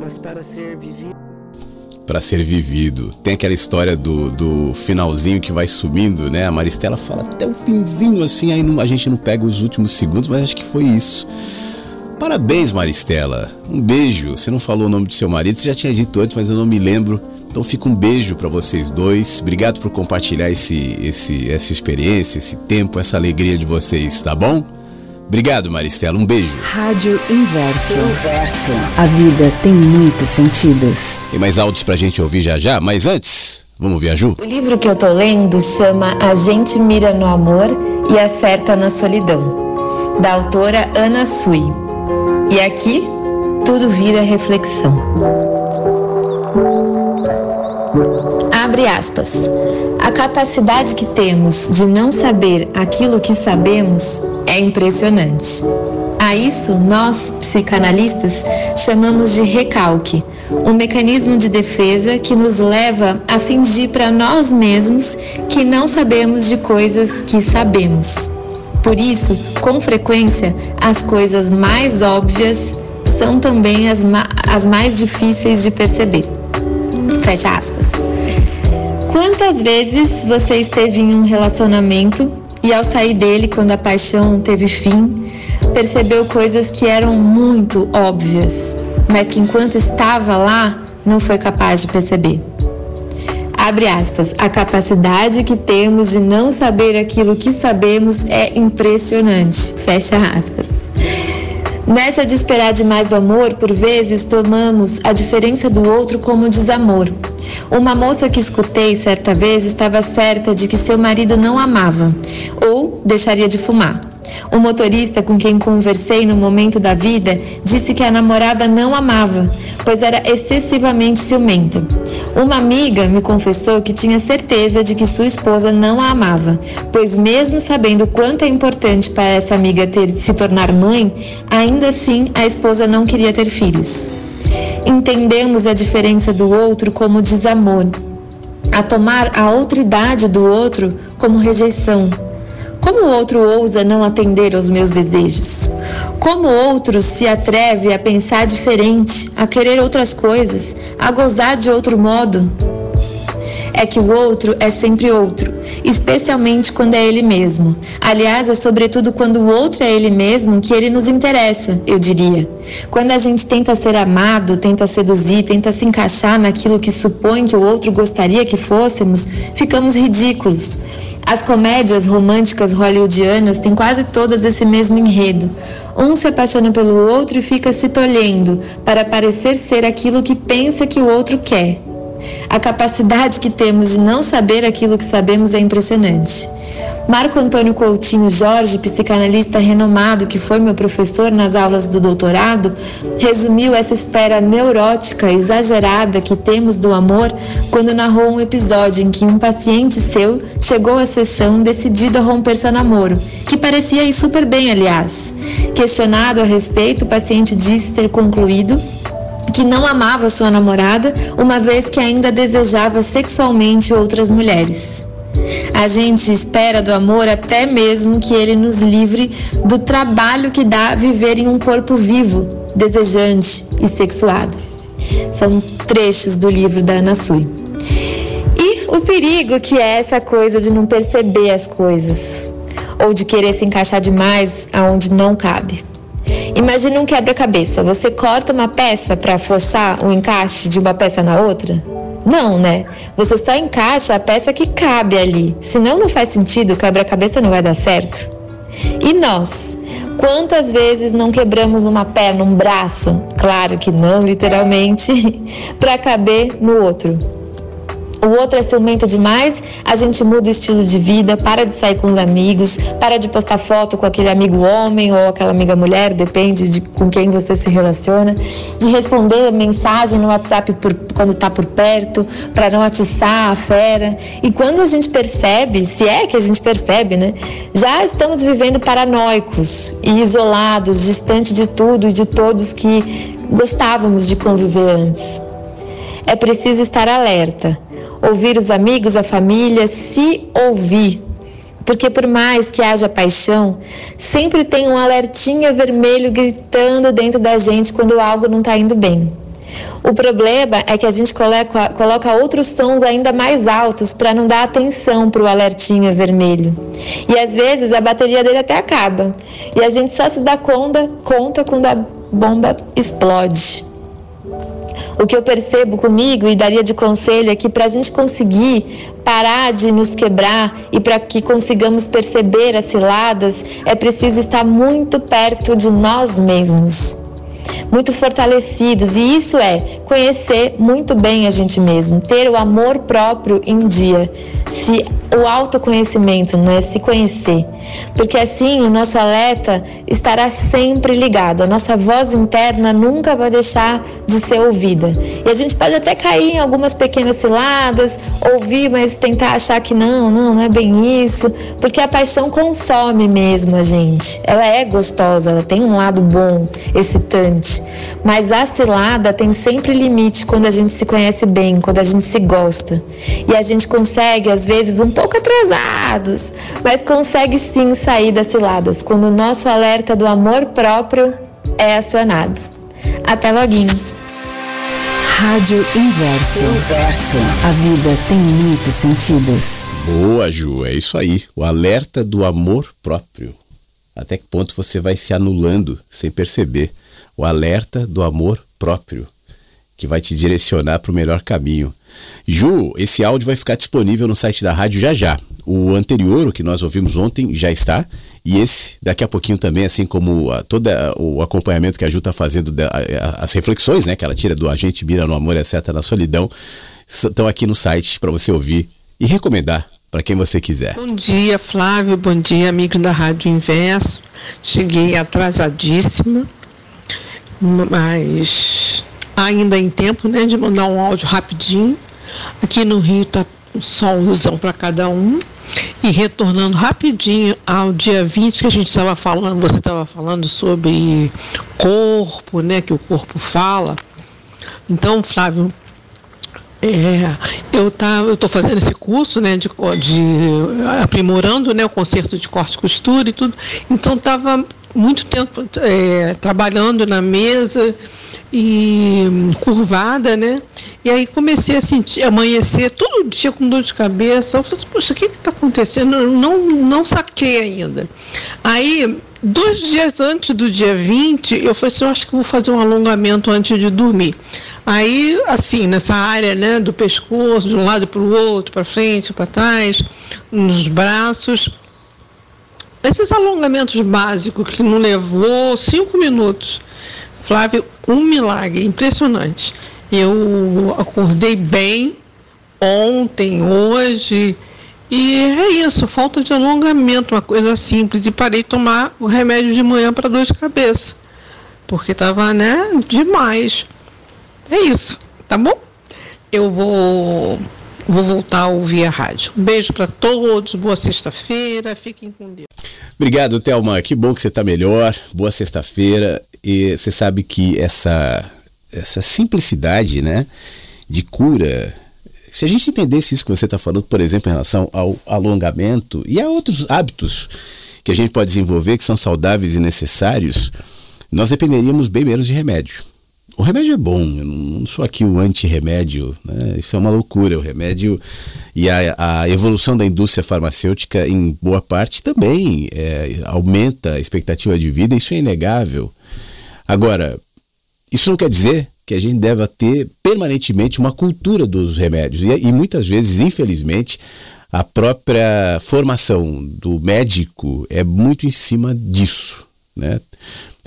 mas para ser vivido para ser vivido. Tem aquela história do, do finalzinho que vai subindo, né? A Maristela fala até o finzinho assim, aí não, a gente não pega os últimos segundos, mas acho que foi isso. Parabéns, Maristela. Um beijo. Você não falou o nome do seu marido, você já tinha dito antes, mas eu não me lembro. Então fica um beijo para vocês dois. Obrigado por compartilhar esse, esse, essa experiência, esse tempo, essa alegria de vocês, tá bom? Obrigado, Maristela. Um beijo. Rádio Inverso. Inverso. A vida tem muitos sentidos. Tem mais áudios pra gente ouvir já já, mas antes, vamos ver a Ju? O livro que eu tô lendo chama A Gente Mira no Amor e Acerta na Solidão, da autora Ana Sui. E aqui, tudo vira reflexão. Abre aspas. A capacidade que temos de não saber aquilo que sabemos é impressionante. A isso, nós, psicanalistas, chamamos de recalque, um mecanismo de defesa que nos leva a fingir para nós mesmos que não sabemos de coisas que sabemos. Por isso, com frequência, as coisas mais óbvias são também as, ma as mais difíceis de perceber. Fecha aspas. Quantas vezes você esteve em um relacionamento e ao sair dele, quando a paixão teve fim, percebeu coisas que eram muito óbvias, mas que enquanto estava lá, não foi capaz de perceber. Abre aspas, a capacidade que temos de não saber aquilo que sabemos é impressionante. Fecha aspas. Nessa de esperar demais do amor, por vezes tomamos a diferença do outro como desamor. Uma moça que escutei certa vez estava certa de que seu marido não amava ou deixaria de fumar. O motorista com quem conversei no momento da vida disse que a namorada não amava, pois era excessivamente ciumenta. Uma amiga me confessou que tinha certeza de que sua esposa não a amava, pois mesmo sabendo quanto é importante para essa amiga ter se tornar mãe, ainda assim a esposa não queria ter filhos. Entendemos a diferença do outro como desamor, a tomar a outra idade do outro como rejeição como o outro ousa não atender aos meus desejos? Como o outro se atreve a pensar diferente, a querer outras coisas, a gozar de outro modo? É que o outro é sempre outro, especialmente quando é ele mesmo. Aliás, é sobretudo quando o outro é ele mesmo que ele nos interessa, eu diria. Quando a gente tenta ser amado, tenta seduzir, tenta se encaixar naquilo que supõe que o outro gostaria que fôssemos, ficamos ridículos. As comédias românticas hollywoodianas têm quase todas esse mesmo enredo. Um se apaixona pelo outro e fica se tolhendo para parecer ser aquilo que pensa que o outro quer. A capacidade que temos de não saber aquilo que sabemos é impressionante. Marco Antônio Coutinho Jorge, psicanalista renomado que foi meu professor nas aulas do doutorado, resumiu essa espera neurótica exagerada que temos do amor quando narrou um episódio em que um paciente seu chegou à sessão decidido a romper seu namoro, que parecia ir super bem, aliás. Questionado a respeito, o paciente disse ter concluído que não amava sua namorada, uma vez que ainda desejava sexualmente outras mulheres. A gente espera do amor até mesmo que ele nos livre do trabalho que dá viver em um corpo vivo, desejante e sexuado. São trechos do livro da Ana Sui. E o perigo que é essa coisa de não perceber as coisas, ou de querer se encaixar demais aonde não cabe. Imagine um quebra-cabeça. Você corta uma peça para forçar o encaixe de uma peça na outra? Não, né? Você só encaixa a peça que cabe ali. Senão não faz sentido, o quebra-cabeça não vai dar certo. E nós? Quantas vezes não quebramos uma perna, um braço? Claro que não, literalmente, para caber no outro o outro é ciumento demais, a gente muda o estilo de vida, para de sair com os amigos, para de postar foto com aquele amigo homem ou aquela amiga mulher, depende de com quem você se relaciona, de responder mensagem no WhatsApp por, quando está por perto, para não atiçar a fera. E quando a gente percebe, se é que a gente percebe, né, já estamos vivendo paranoicos e isolados, distante de tudo e de todos que gostávamos de conviver antes. É preciso estar alerta ouvir os amigos, a família, se ouvir. Porque por mais que haja paixão, sempre tem um alertinha vermelho gritando dentro da gente quando algo não está indo bem. O problema é que a gente coloca, coloca outros sons ainda mais altos para não dar atenção para o alertinha vermelho. E às vezes a bateria dele até acaba. E a gente só se dá conta, conta quando a bomba explode. O que eu percebo comigo e daria de conselho é que para a gente conseguir parar de nos quebrar e para que consigamos perceber as ciladas, é preciso estar muito perto de nós mesmos muito fortalecidos. E isso é conhecer muito bem a gente mesmo, ter o amor próprio em dia, se o autoconhecimento, não é se conhecer. Porque assim o nosso alerta estará sempre ligado, a nossa voz interna nunca vai deixar de ser ouvida. E a gente pode até cair em algumas pequenas ciladas, ouvir, mas tentar achar que não, não, não é bem isso, porque a paixão consome mesmo a gente. Ela é gostosa, ela tem um lado bom, excitante. Mas a cilada tem sempre limite quando a gente se conhece bem, quando a gente se gosta. E a gente consegue, às vezes, um pouco atrasados, mas consegue sim sair das ciladas quando o nosso alerta do amor próprio é acionado. Até loguinho. Rádio Inverso. Inverso. A vida tem muitos sentidos. Boa, Ju, é isso aí. O alerta do amor próprio. Até que ponto você vai se anulando sem perceber? O alerta do amor próprio, que vai te direcionar para o melhor caminho. Ju, esse áudio vai ficar disponível no site da rádio já já. O anterior, o que nós ouvimos ontem, já está. E esse, daqui a pouquinho também, assim como a, todo o acompanhamento que a Ju está fazendo, da, a, as reflexões né, que ela tira do Agente Mira no Amor, etc., na solidão, estão aqui no site para você ouvir e recomendar para quem você quiser. Bom dia, Flávio. Bom dia, amigo da Rádio Inverso. Cheguei atrasadíssima, mas ainda em tempo né, de mandar um áudio rapidinho. Aqui no Rio tá solzão para cada um. E retornando rapidinho ao dia 20 que a gente estava falando, você estava falando sobre corpo, né? Que o corpo fala. Então, Flávio, é, eu tá, estou fazendo esse curso, né, de, de aprimorando, né, o concerto de corte e costura e tudo. Então estava muito tempo é, trabalhando na mesa e curvada, né? E aí comecei a sentir, amanhecer todo dia com dor de cabeça. Eu falei, assim, poxa, o que está acontecendo? Eu não, não saquei ainda. Aí, dois dias antes do dia 20, eu falei assim, eu acho que vou fazer um alongamento antes de dormir. Aí, assim, nessa área né, do pescoço, de um lado para o outro, para frente, para trás, nos braços. Esses alongamentos básicos que não levou cinco minutos Flávio, um milagre impressionante. Eu acordei bem ontem, hoje, e é isso, falta de alongamento, uma coisa simples, e parei de tomar o remédio de manhã para dor de cabeça, porque tava, né, demais. É isso, tá bom? Eu vou vou voltar a ouvir a rádio. Um beijo para todos, boa sexta-feira, fiquem com Deus. Obrigado, Thelma. Que bom que você está melhor. Boa sexta-feira. E você sabe que essa, essa simplicidade né, de cura, se a gente entendesse isso que você está falando, por exemplo, em relação ao alongamento e a outros hábitos que a gente pode desenvolver que são saudáveis e necessários, nós dependeríamos bem menos de remédio. O remédio é bom, eu não sou aqui o anti-remédio, né? isso é uma loucura. O remédio e a, a, evolução da indústria farmacêutica, em boa parte, também é, aumenta a expectativa de vida, isso é inegável. Agora, isso não quer dizer que a gente deva ter permanentemente uma cultura dos remédios. E, e muitas vezes, infelizmente, a própria formação do médico é muito em cima disso. Né?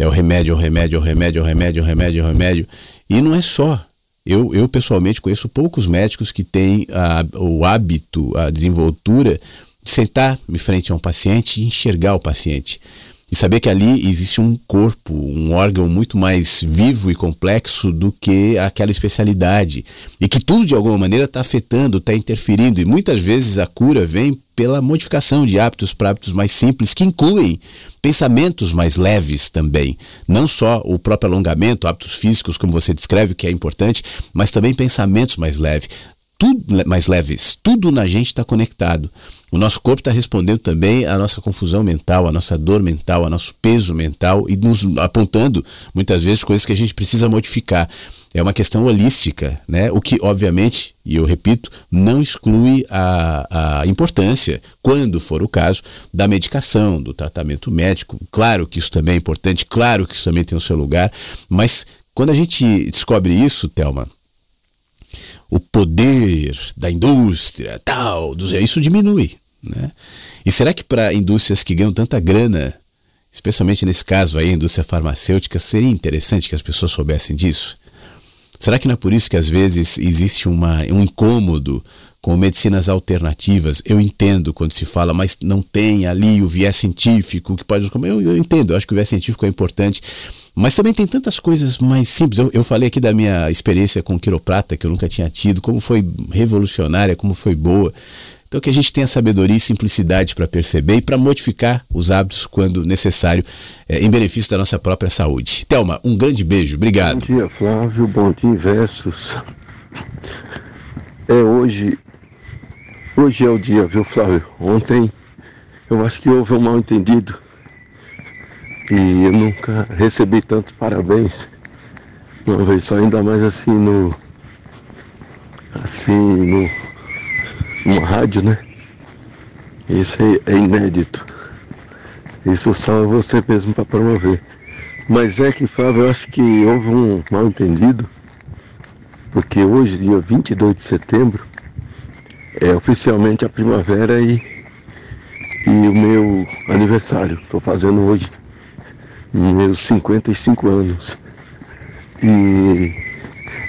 É o remédio, é o remédio, é o remédio, é o remédio, é o remédio, é o remédio. E não é só. Eu, eu pessoalmente conheço poucos médicos que têm a, o hábito, a desenvoltura de sentar em frente a um paciente e enxergar o paciente. E saber que ali existe um corpo, um órgão muito mais vivo e complexo do que aquela especialidade. E que tudo de alguma maneira está afetando, está interferindo. E muitas vezes a cura vem pela modificação de hábitos para hábitos mais simples, que incluem pensamentos mais leves também. Não só o próprio alongamento, hábitos físicos, como você descreve, que é importante, mas também pensamentos mais leves. Tudo mais leves. Tudo na gente está conectado. O nosso corpo está respondendo também à nossa confusão mental, à nossa dor mental, ao nosso peso mental e nos apontando muitas vezes coisas que a gente precisa modificar é uma questão holística, né? o que, obviamente, e eu repito, não exclui a, a importância, quando for o caso, da medicação, do tratamento médico. Claro que isso também é importante, claro que isso também tem o seu lugar, mas quando a gente descobre isso, Thelma, o poder da indústria, tal, isso diminui. Né? E será que para indústrias que ganham tanta grana, especialmente nesse caso aí, a indústria farmacêutica, seria interessante que as pessoas soubessem disso? Será que não é por isso que às vezes existe uma, um incômodo com medicinas alternativas? Eu entendo quando se fala, mas não tem ali o viés científico que pode. Eu, eu entendo, eu acho que o viés científico é importante. Mas também tem tantas coisas mais simples. Eu, eu falei aqui da minha experiência com quiroprata, que eu nunca tinha tido, como foi revolucionária, como foi boa. Então que a gente tenha sabedoria e simplicidade para perceber e para modificar os hábitos quando necessário, é, em benefício da nossa própria saúde. Telma, um grande beijo, obrigado. Bom dia, Flávio, bom dia, Versus. É hoje, hoje é o dia, viu, Flávio? Ontem eu acho que houve um mal entendido e eu nunca recebi tantos parabéns. Uma vez só, ainda mais assim no. Assim no uma rádio, né? Isso é, é inédito. Isso só você mesmo para promover. Mas é que, Flávio, eu acho que houve um mal entendido, porque hoje, dia 22 de setembro, é oficialmente a primavera e, e o meu aniversário. Estou fazendo hoje meus 55 anos. E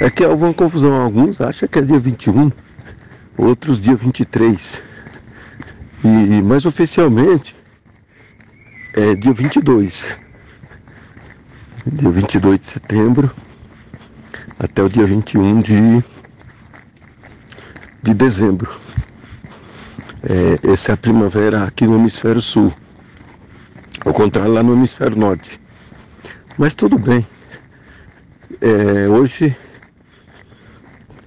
é que houve uma confusão. Alguns acham que é dia 21, outros dia 23. E, mas oficialmente é dia 22. Dia 22 de setembro até o dia 21 de, de dezembro. É, essa é a primavera aqui no hemisfério sul. Ao contrário, lá no hemisfério norte. Mas tudo bem. É, hoje,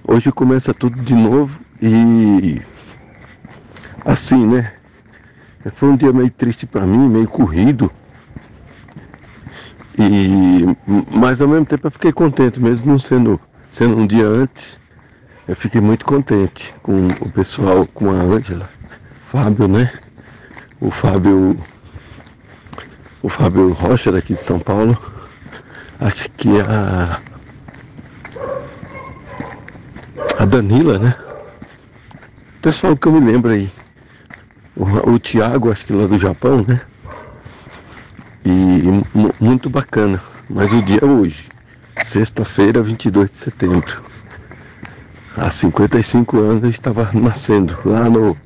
hoje começa tudo de novo e assim, né? Foi um dia meio triste para mim, meio corrido. E mas ao mesmo tempo eu fiquei contente, mesmo não sendo, sendo um dia antes. Eu fiquei muito contente com o pessoal, com a Ângela, Fábio, né? O Fábio, o Fábio Rocha daqui de São Paulo. Acho que a a Danila, né? Pessoal que eu me lembro aí. O, o Tiago, acho que lá do Japão, né? E muito bacana. Mas o dia é hoje, sexta-feira, 22 de setembro. há 55 anos eu estava nascendo lá no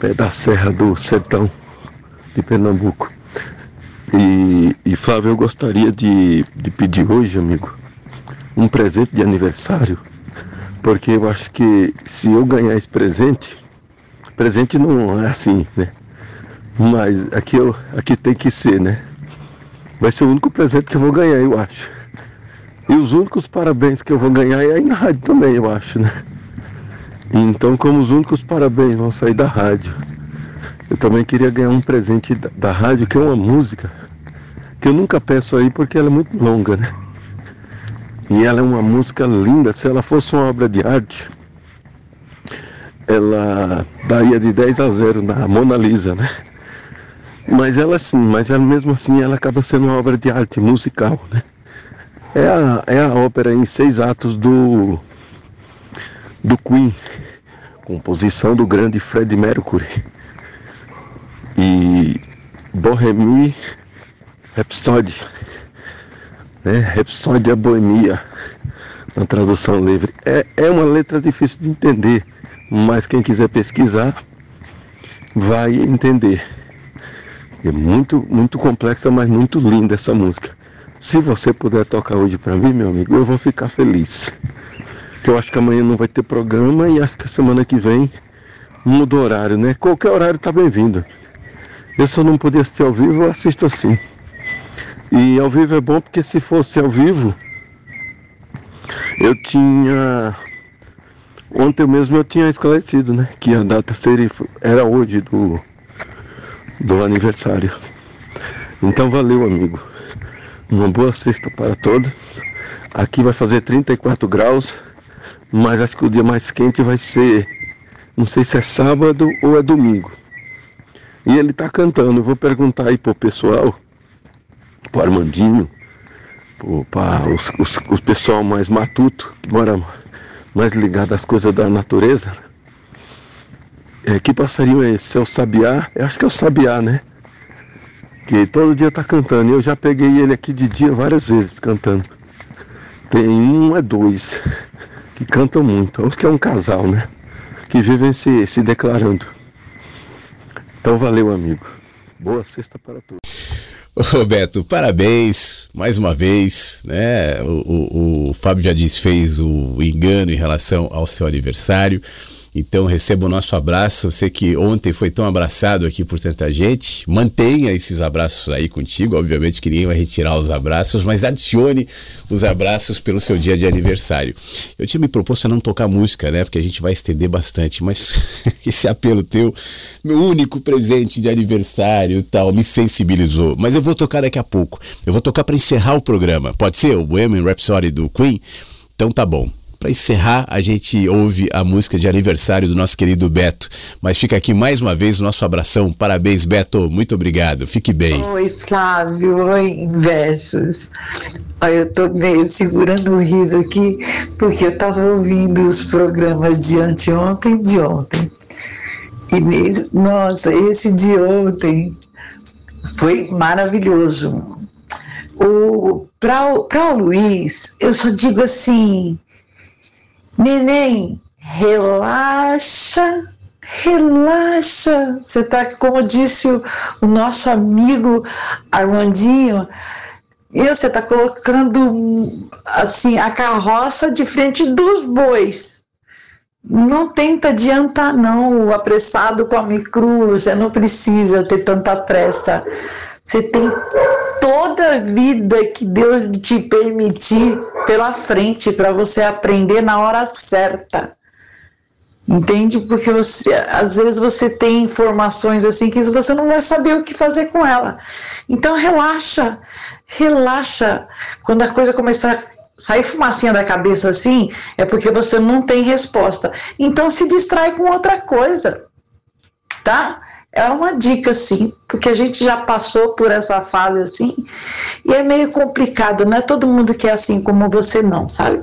pé da Serra do Sertão de Pernambuco. E, e Flávio, eu gostaria de, de pedir hoje, amigo, um presente de aniversário, porque eu acho que se eu ganhar esse presente, presente não é assim, né? Mas aqui, eu, aqui tem que ser, né? Vai ser o único presente que eu vou ganhar, eu acho. E os únicos parabéns que eu vou ganhar é aí na rádio também, eu acho, né? Então, como os únicos parabéns vão sair da rádio, eu também queria ganhar um presente da, da rádio, que é uma música, que eu nunca peço aí porque ela é muito longa, né? E ela é uma música linda. Se ela fosse uma obra de arte, ela daria de 10 a 0 na Mona Lisa, né? Mas ela sim, mas ela mesmo assim ela acaba sendo uma obra de arte musical, né? É a, é a ópera em seis atos do, do Queen, composição do grande Fred Mercury. E Bohemie Rhapsody né? Rhapsódia Boemia, na tradução livre. É, é uma letra difícil de entender, mas quem quiser pesquisar vai entender. É muito, muito complexa, mas muito linda essa música. Se você puder tocar hoje para mim, meu amigo, eu vou ficar feliz. Que eu acho que amanhã não vai ter programa e acho que a semana que vem muda o horário, né? Qualquer horário tá bem-vindo. Eu só não podia assistir ao vivo, eu assisto assim. E ao vivo é bom porque se fosse ao vivo, eu tinha. Ontem mesmo eu tinha esclarecido, né? Que a data seria, era hoje do, do aniversário. Então valeu, amigo. Uma boa sexta para todos. Aqui vai fazer 34 graus, mas acho que o dia mais quente vai ser. Não sei se é sábado ou é domingo. E ele tá cantando. Eu vou perguntar aí pro pessoal pro Armandinho, para os, os, os pessoal mais matuto, que mora mais ligado às coisas da natureza. É, que passarinho é esse? É o sabiá? Eu acho que é o sabiá, né? Que todo dia tá cantando. Eu já peguei ele aqui de dia várias vezes cantando. Tem um, é dois, que cantam muito. Acho que é um casal, né? Que vivem se, se declarando. Então valeu, amigo. Boa sexta para todos. Roberto, parabéns mais uma vez, né? O, o, o Fábio já disse, fez o engano em relação ao seu aniversário. Então receba o nosso abraço. Sei que ontem foi tão abraçado aqui por tanta gente. Mantenha esses abraços aí contigo. Obviamente que ninguém vai retirar os abraços, mas adicione os abraços pelo seu dia de aniversário. Eu tinha me proposto a não tocar música, né? Porque a gente vai estender bastante, mas esse apelo teu, meu único presente de aniversário e tal, me sensibilizou. Mas eu vou tocar daqui a pouco. Eu vou tocar para encerrar o programa. Pode ser o Bohemian Rhapsody do Queen? Então tá bom. Para encerrar, a gente ouve a música de aniversário do nosso querido Beto. Mas fica aqui mais uma vez o nosso abração. Parabéns, Beto. Muito obrigado. Fique bem. Oi, Flávio. Oi, Versos. Olha, eu tô meio segurando o riso aqui, porque eu tava ouvindo os programas de anteontem de ontem. E nossa, esse de ontem foi maravilhoso. O para o Luiz, eu só digo assim, Neném, relaxa, relaxa. Você está, como disse o, o, nosso amigo Armandinho, você está colocando assim a carroça de frente dos bois. Não tenta adiantar, não. O apressado come cru, você não precisa ter tanta pressa. Você tem toda a vida que Deus te permitir pela frente para você aprender na hora certa. Entende? Porque você, às vezes você tem informações assim que você não vai saber o que fazer com ela. Então relaxa, relaxa. Quando a coisa começar a sair fumacinha da cabeça assim, é porque você não tem resposta. Então se distrai com outra coisa, tá? É uma dica, sim, porque a gente já passou por essa fase assim, e é meio complicado, não é todo mundo que é assim como você, não, sabe?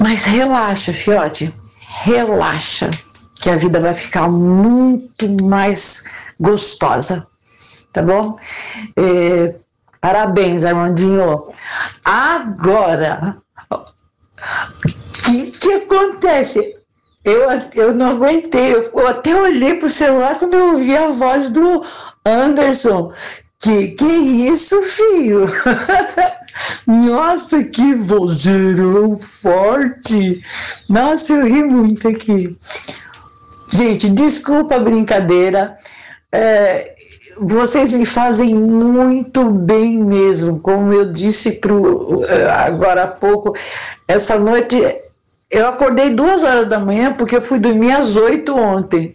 Mas relaxa, fiote, relaxa, que a vida vai ficar muito mais gostosa, tá bom? É, parabéns, Armandinho. Agora, que que acontece? Eu, eu não aguentei, eu até olhei pro celular quando eu ouvi a voz do Anderson. Que que isso, filho? Nossa, que vozeirão forte! Nossa, eu ri muito aqui. Gente, desculpa a brincadeira. É, vocês me fazem muito bem mesmo. Como eu disse pro, é, agora há pouco, essa noite eu acordei duas horas da manhã porque eu fui dormir às oito ontem,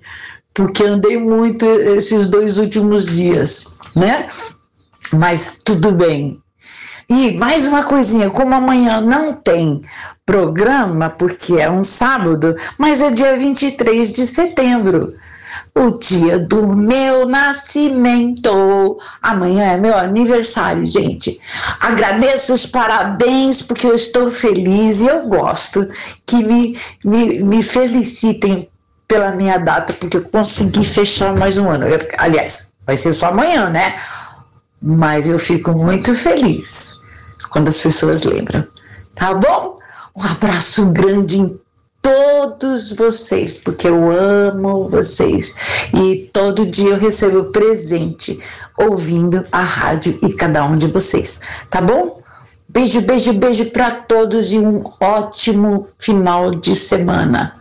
porque andei muito esses dois últimos dias, né? Mas tudo bem. E mais uma coisinha, como amanhã não tem programa, porque é um sábado, mas é dia 23 de setembro o dia do meu nascimento. Amanhã é meu aniversário, gente. Agradeço os parabéns porque eu estou feliz e eu gosto que me, me, me felicitem pela minha data, porque eu consegui fechar mais um ano. Eu, aliás, vai ser só amanhã, né? Mas eu fico muito feliz quando as pessoas lembram. Tá bom? Um abraço grande em todos vocês, porque eu amo vocês e todo dia eu recebo presente ouvindo a rádio e cada um de vocês, tá bom? Beijo, beijo, beijo para todos e um ótimo final de semana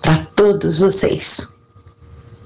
para todos vocês.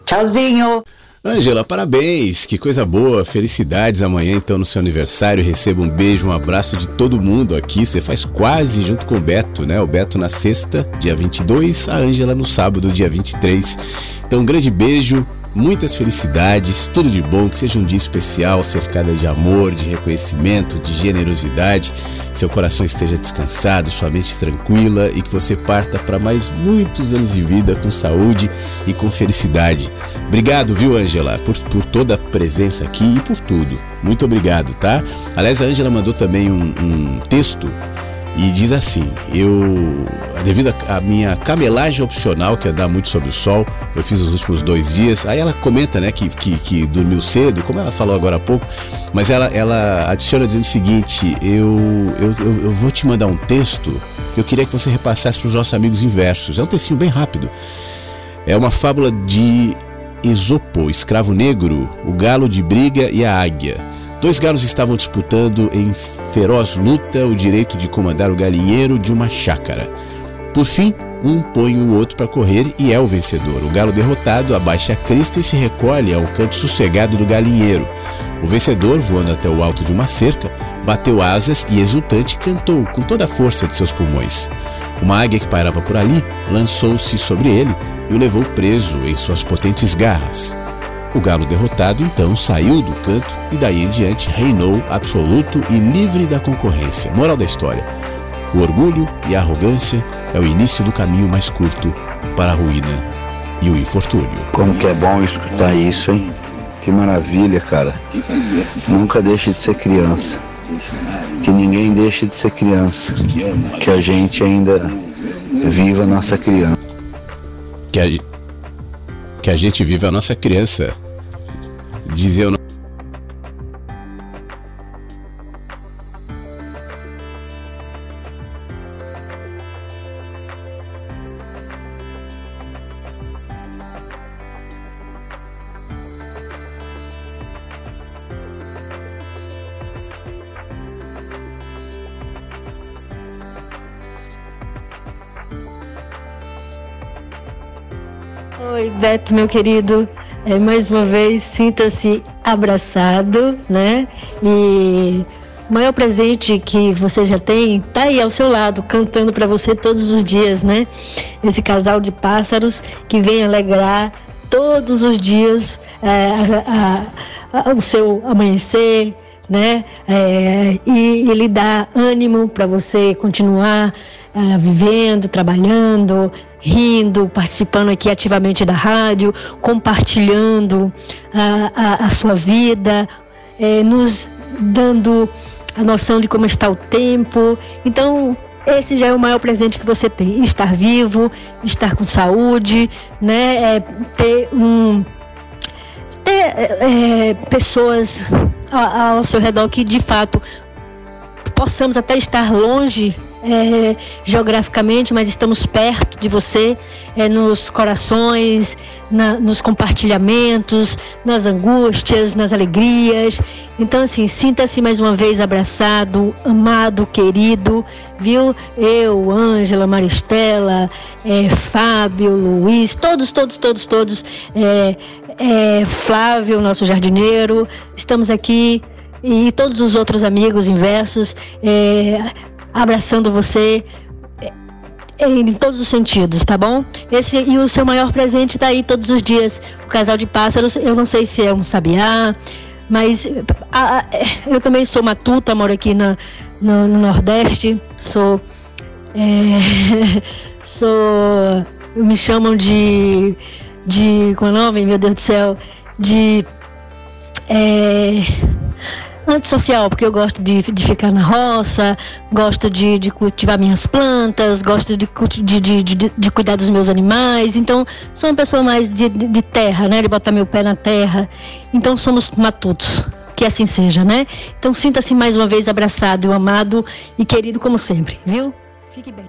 Tchauzinho. Ângela, parabéns, que coisa boa, felicidades amanhã então no seu aniversário, receba um beijo, um abraço de todo mundo aqui, você faz quase junto com o Beto, né? O Beto na sexta, dia 22, a Ângela no sábado, dia 23. Então um grande beijo, muitas felicidades, tudo de bom, que seja um dia especial, cercada de amor, de reconhecimento, de generosidade, que seu coração esteja descansado, sua mente tranquila e que você parta para mais muitos anos de vida com saúde e com felicidade. Obrigado, viu, Angela, por, por toda a presença aqui e por tudo. Muito obrigado, tá? Aliás, a Angela mandou também um, um texto e diz assim: Eu, devido à minha camelagem opcional, que é andar muito sobre o sol, eu fiz os últimos dois dias. Aí ela comenta, né, que, que, que dormiu cedo, como ela falou agora há pouco, mas ela, ela adiciona dizendo o seguinte: eu, eu, eu, eu vou te mandar um texto que eu queria que você repassasse para os nossos amigos inversos. É um textinho bem rápido. É uma fábula de Esopo, escravo negro, o galo de briga e a águia. Dois galos estavam disputando em feroz luta o direito de comandar o galinheiro de uma chácara. Por fim, um põe o outro para correr e é o vencedor. O galo derrotado abaixa a crista e se recolhe ao canto sossegado do galinheiro. O vencedor, voando até o alto de uma cerca, bateu asas e exultante cantou com toda a força de seus pulmões. Uma águia que pairava por ali lançou-se sobre ele e o levou preso em suas potentes garras. O galo derrotado então saiu do canto e daí em diante reinou absoluto e livre da concorrência. Moral da história: o orgulho e a arrogância é o início do caminho mais curto para a ruína e o infortúnio. Como que é bom escutar isso, hein? Que maravilha, cara. Nunca deixe de ser criança. Que ninguém deixe de ser criança. Que a gente ainda viva a nossa criança. Que a, que a gente viva a nossa criança dizia o Oi, Beto, meu querido. É, mais uma vez, sinta-se abraçado, né? E o maior presente que você já tem está aí ao seu lado, cantando para você todos os dias, né? Esse casal de pássaros que vem alegrar todos os dias é, a, a, a, o seu amanhecer, né? É, e, e lhe dá ânimo para você continuar é, vivendo, trabalhando, rindo, participando aqui ativamente da rádio, compartilhando a, a, a sua vida, é, nos dando a noção de como está o tempo. Então, esse já é o maior presente que você tem: estar vivo, estar com saúde, né? É, ter um ter é, pessoas ao, ao seu redor que de fato possamos até estar longe é, geograficamente, mas estamos perto de você, é, nos corações, na, nos compartilhamentos, nas angústias, nas alegrias. Então, assim, sinta-se mais uma vez abraçado, amado, querido, viu? Eu, Ângela, Maristela, é, Fábio, Luiz, todos, todos, todos, todos, é, é, Flávio, nosso jardineiro, estamos aqui e todos os outros amigos inversos, é, abraçando você é, em todos os sentidos, tá bom? Esse e o seu maior presente tá aí todos os dias. O casal de pássaros, eu não sei se é um sabiá, mas a, a, eu também sou matuta, moro aqui na, no, no Nordeste, sou é, sou me chamam de de como é o nome, meu Deus do céu, de é, antissocial, porque eu gosto de, de ficar na roça, gosto de, de cultivar minhas plantas, gosto de, de, de, de, cuidar dos meus animais. Então, sou uma pessoa mais de, de, terra, né? De botar meu pé na terra. Então, somos matutos. Que assim seja, né? Então, sinta-se mais uma vez abraçado, amado e querido como sempre, viu? Fique bem.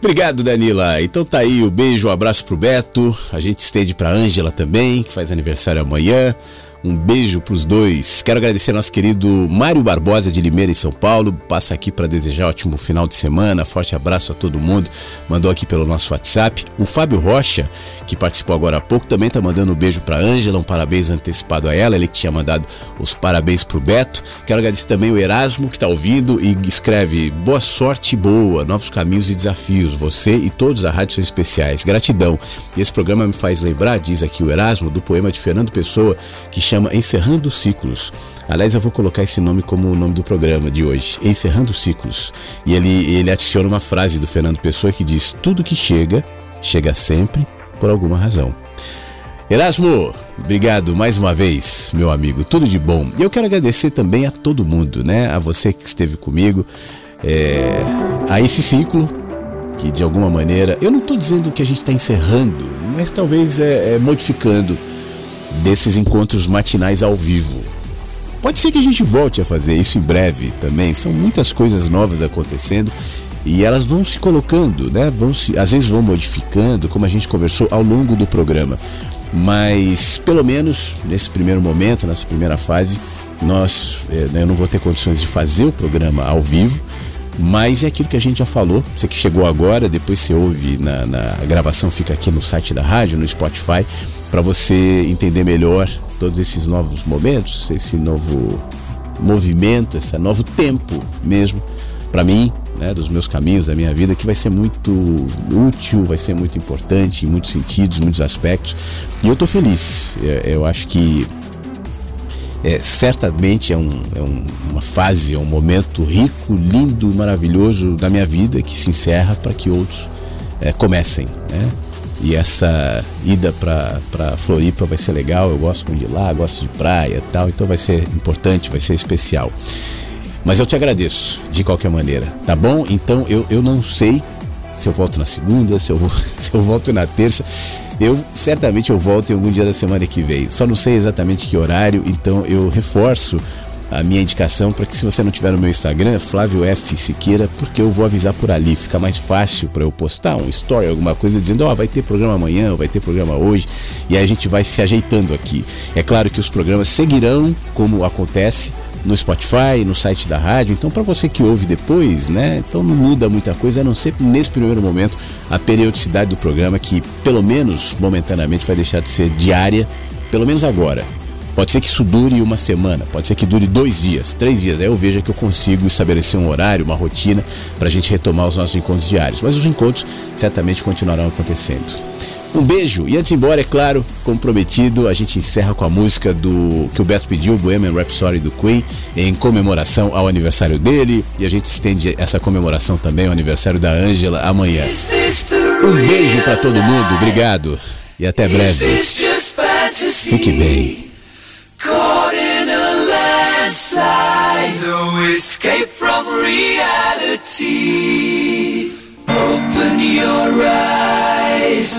Obrigado, Danila. Então tá aí o beijo, o um abraço pro Beto. A gente estende pra Ângela também, que faz aniversário amanhã. Um beijo para os dois. Quero agradecer ao nosso querido Mário Barbosa de Limeira, em São Paulo. Passa aqui para desejar um ótimo final de semana. Forte abraço a todo mundo. Mandou aqui pelo nosso WhatsApp. O Fábio Rocha, que participou agora há pouco, também está mandando um beijo para Ângela. Um parabéns antecipado a ela. Ele que tinha mandado os parabéns para o Beto. Quero agradecer também o Erasmo, que está ouvindo e escreve: boa sorte boa, novos caminhos e desafios. Você e todos a rádio são especiais. Gratidão. E esse programa me faz lembrar, diz aqui o Erasmo, do poema de Fernando Pessoa, que chama Encerrando Ciclos. Aliás, eu vou colocar esse nome como o nome do programa de hoje, Encerrando Ciclos. E ele, ele adiciona uma frase do Fernando Pessoa que diz: Tudo que chega, chega sempre por alguma razão. Erasmo, obrigado mais uma vez, meu amigo. Tudo de bom. E eu quero agradecer também a todo mundo, né? A você que esteve comigo, é, a esse ciclo que de alguma maneira, eu não estou dizendo que a gente está encerrando, mas talvez é, é modificando desses encontros matinais ao vivo. Pode ser que a gente volte a fazer isso em breve também. São muitas coisas novas acontecendo e elas vão se colocando, né? Vão se, às vezes vão modificando, como a gente conversou ao longo do programa. Mas pelo menos nesse primeiro momento, nessa primeira fase, nós, eh, né, eu não vou ter condições de fazer o programa ao vivo, mas é aquilo que a gente já falou. Você que chegou agora, depois você ouve na, na gravação, fica aqui no site da rádio, no Spotify para você entender melhor todos esses novos momentos, esse novo movimento, esse novo tempo mesmo para mim, né, dos meus caminhos, da minha vida, que vai ser muito útil, vai ser muito importante em muitos sentidos, muitos aspectos. E eu estou feliz. É, eu acho que é, certamente é, um, é um, uma fase, é um momento rico, lindo, maravilhoso da minha vida que se encerra para que outros é, comecem. Né? E essa ida para Floripa vai ser legal. Eu gosto muito de lá, gosto de praia e tal, então vai ser importante, vai ser especial. Mas eu te agradeço de qualquer maneira, tá bom? Então eu, eu não sei se eu volto na segunda, se eu, se eu volto na terça. Eu certamente eu volto em algum dia da semana que vem. Só não sei exatamente que horário, então eu reforço a minha indicação para que se você não tiver no meu Instagram, Flávio F Siqueira, porque eu vou avisar por ali, fica mais fácil para eu postar um story, alguma coisa dizendo, ó, oh, vai ter programa amanhã, vai ter programa hoje, e aí a gente vai se ajeitando aqui. É claro que os programas seguirão como acontece no Spotify, no site da rádio. Então, para você que ouve depois, né? Então não muda muita coisa, a não ser nesse primeiro momento a periodicidade do programa, que pelo menos momentaneamente vai deixar de ser diária, pelo menos agora. Pode ser que isso dure uma semana, pode ser que dure dois dias, três dias. Aí eu vejo que eu consigo estabelecer um horário, uma rotina para a gente retomar os nossos encontros diários. Mas os encontros certamente continuarão acontecendo. Um beijo e antes de ir embora, é claro, como prometido, a gente encerra com a música do que o Beto pediu, Bohemian Rhapsody do Queen, em comemoração ao aniversário dele e a gente estende essa comemoração também ao aniversário da Ângela amanhã. Um beijo para todo mundo, obrigado e até breve. Fique bem. No escape from reality. Open your eyes,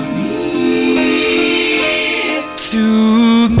To me.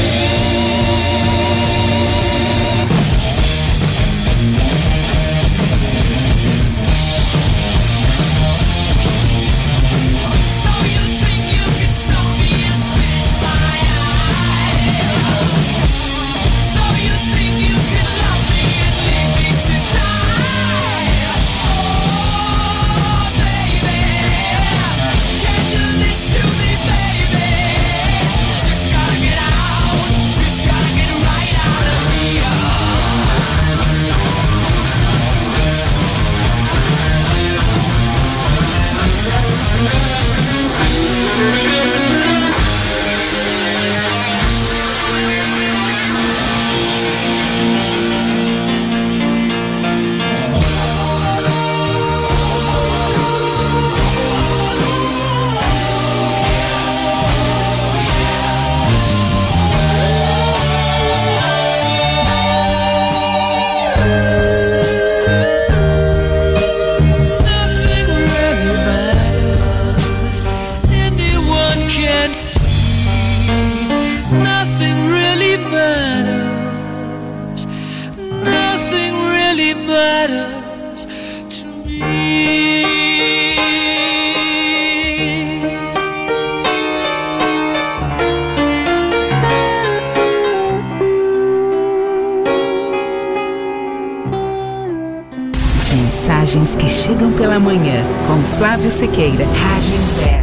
Manhã com Flávio Sequeira, Rádio Inverso.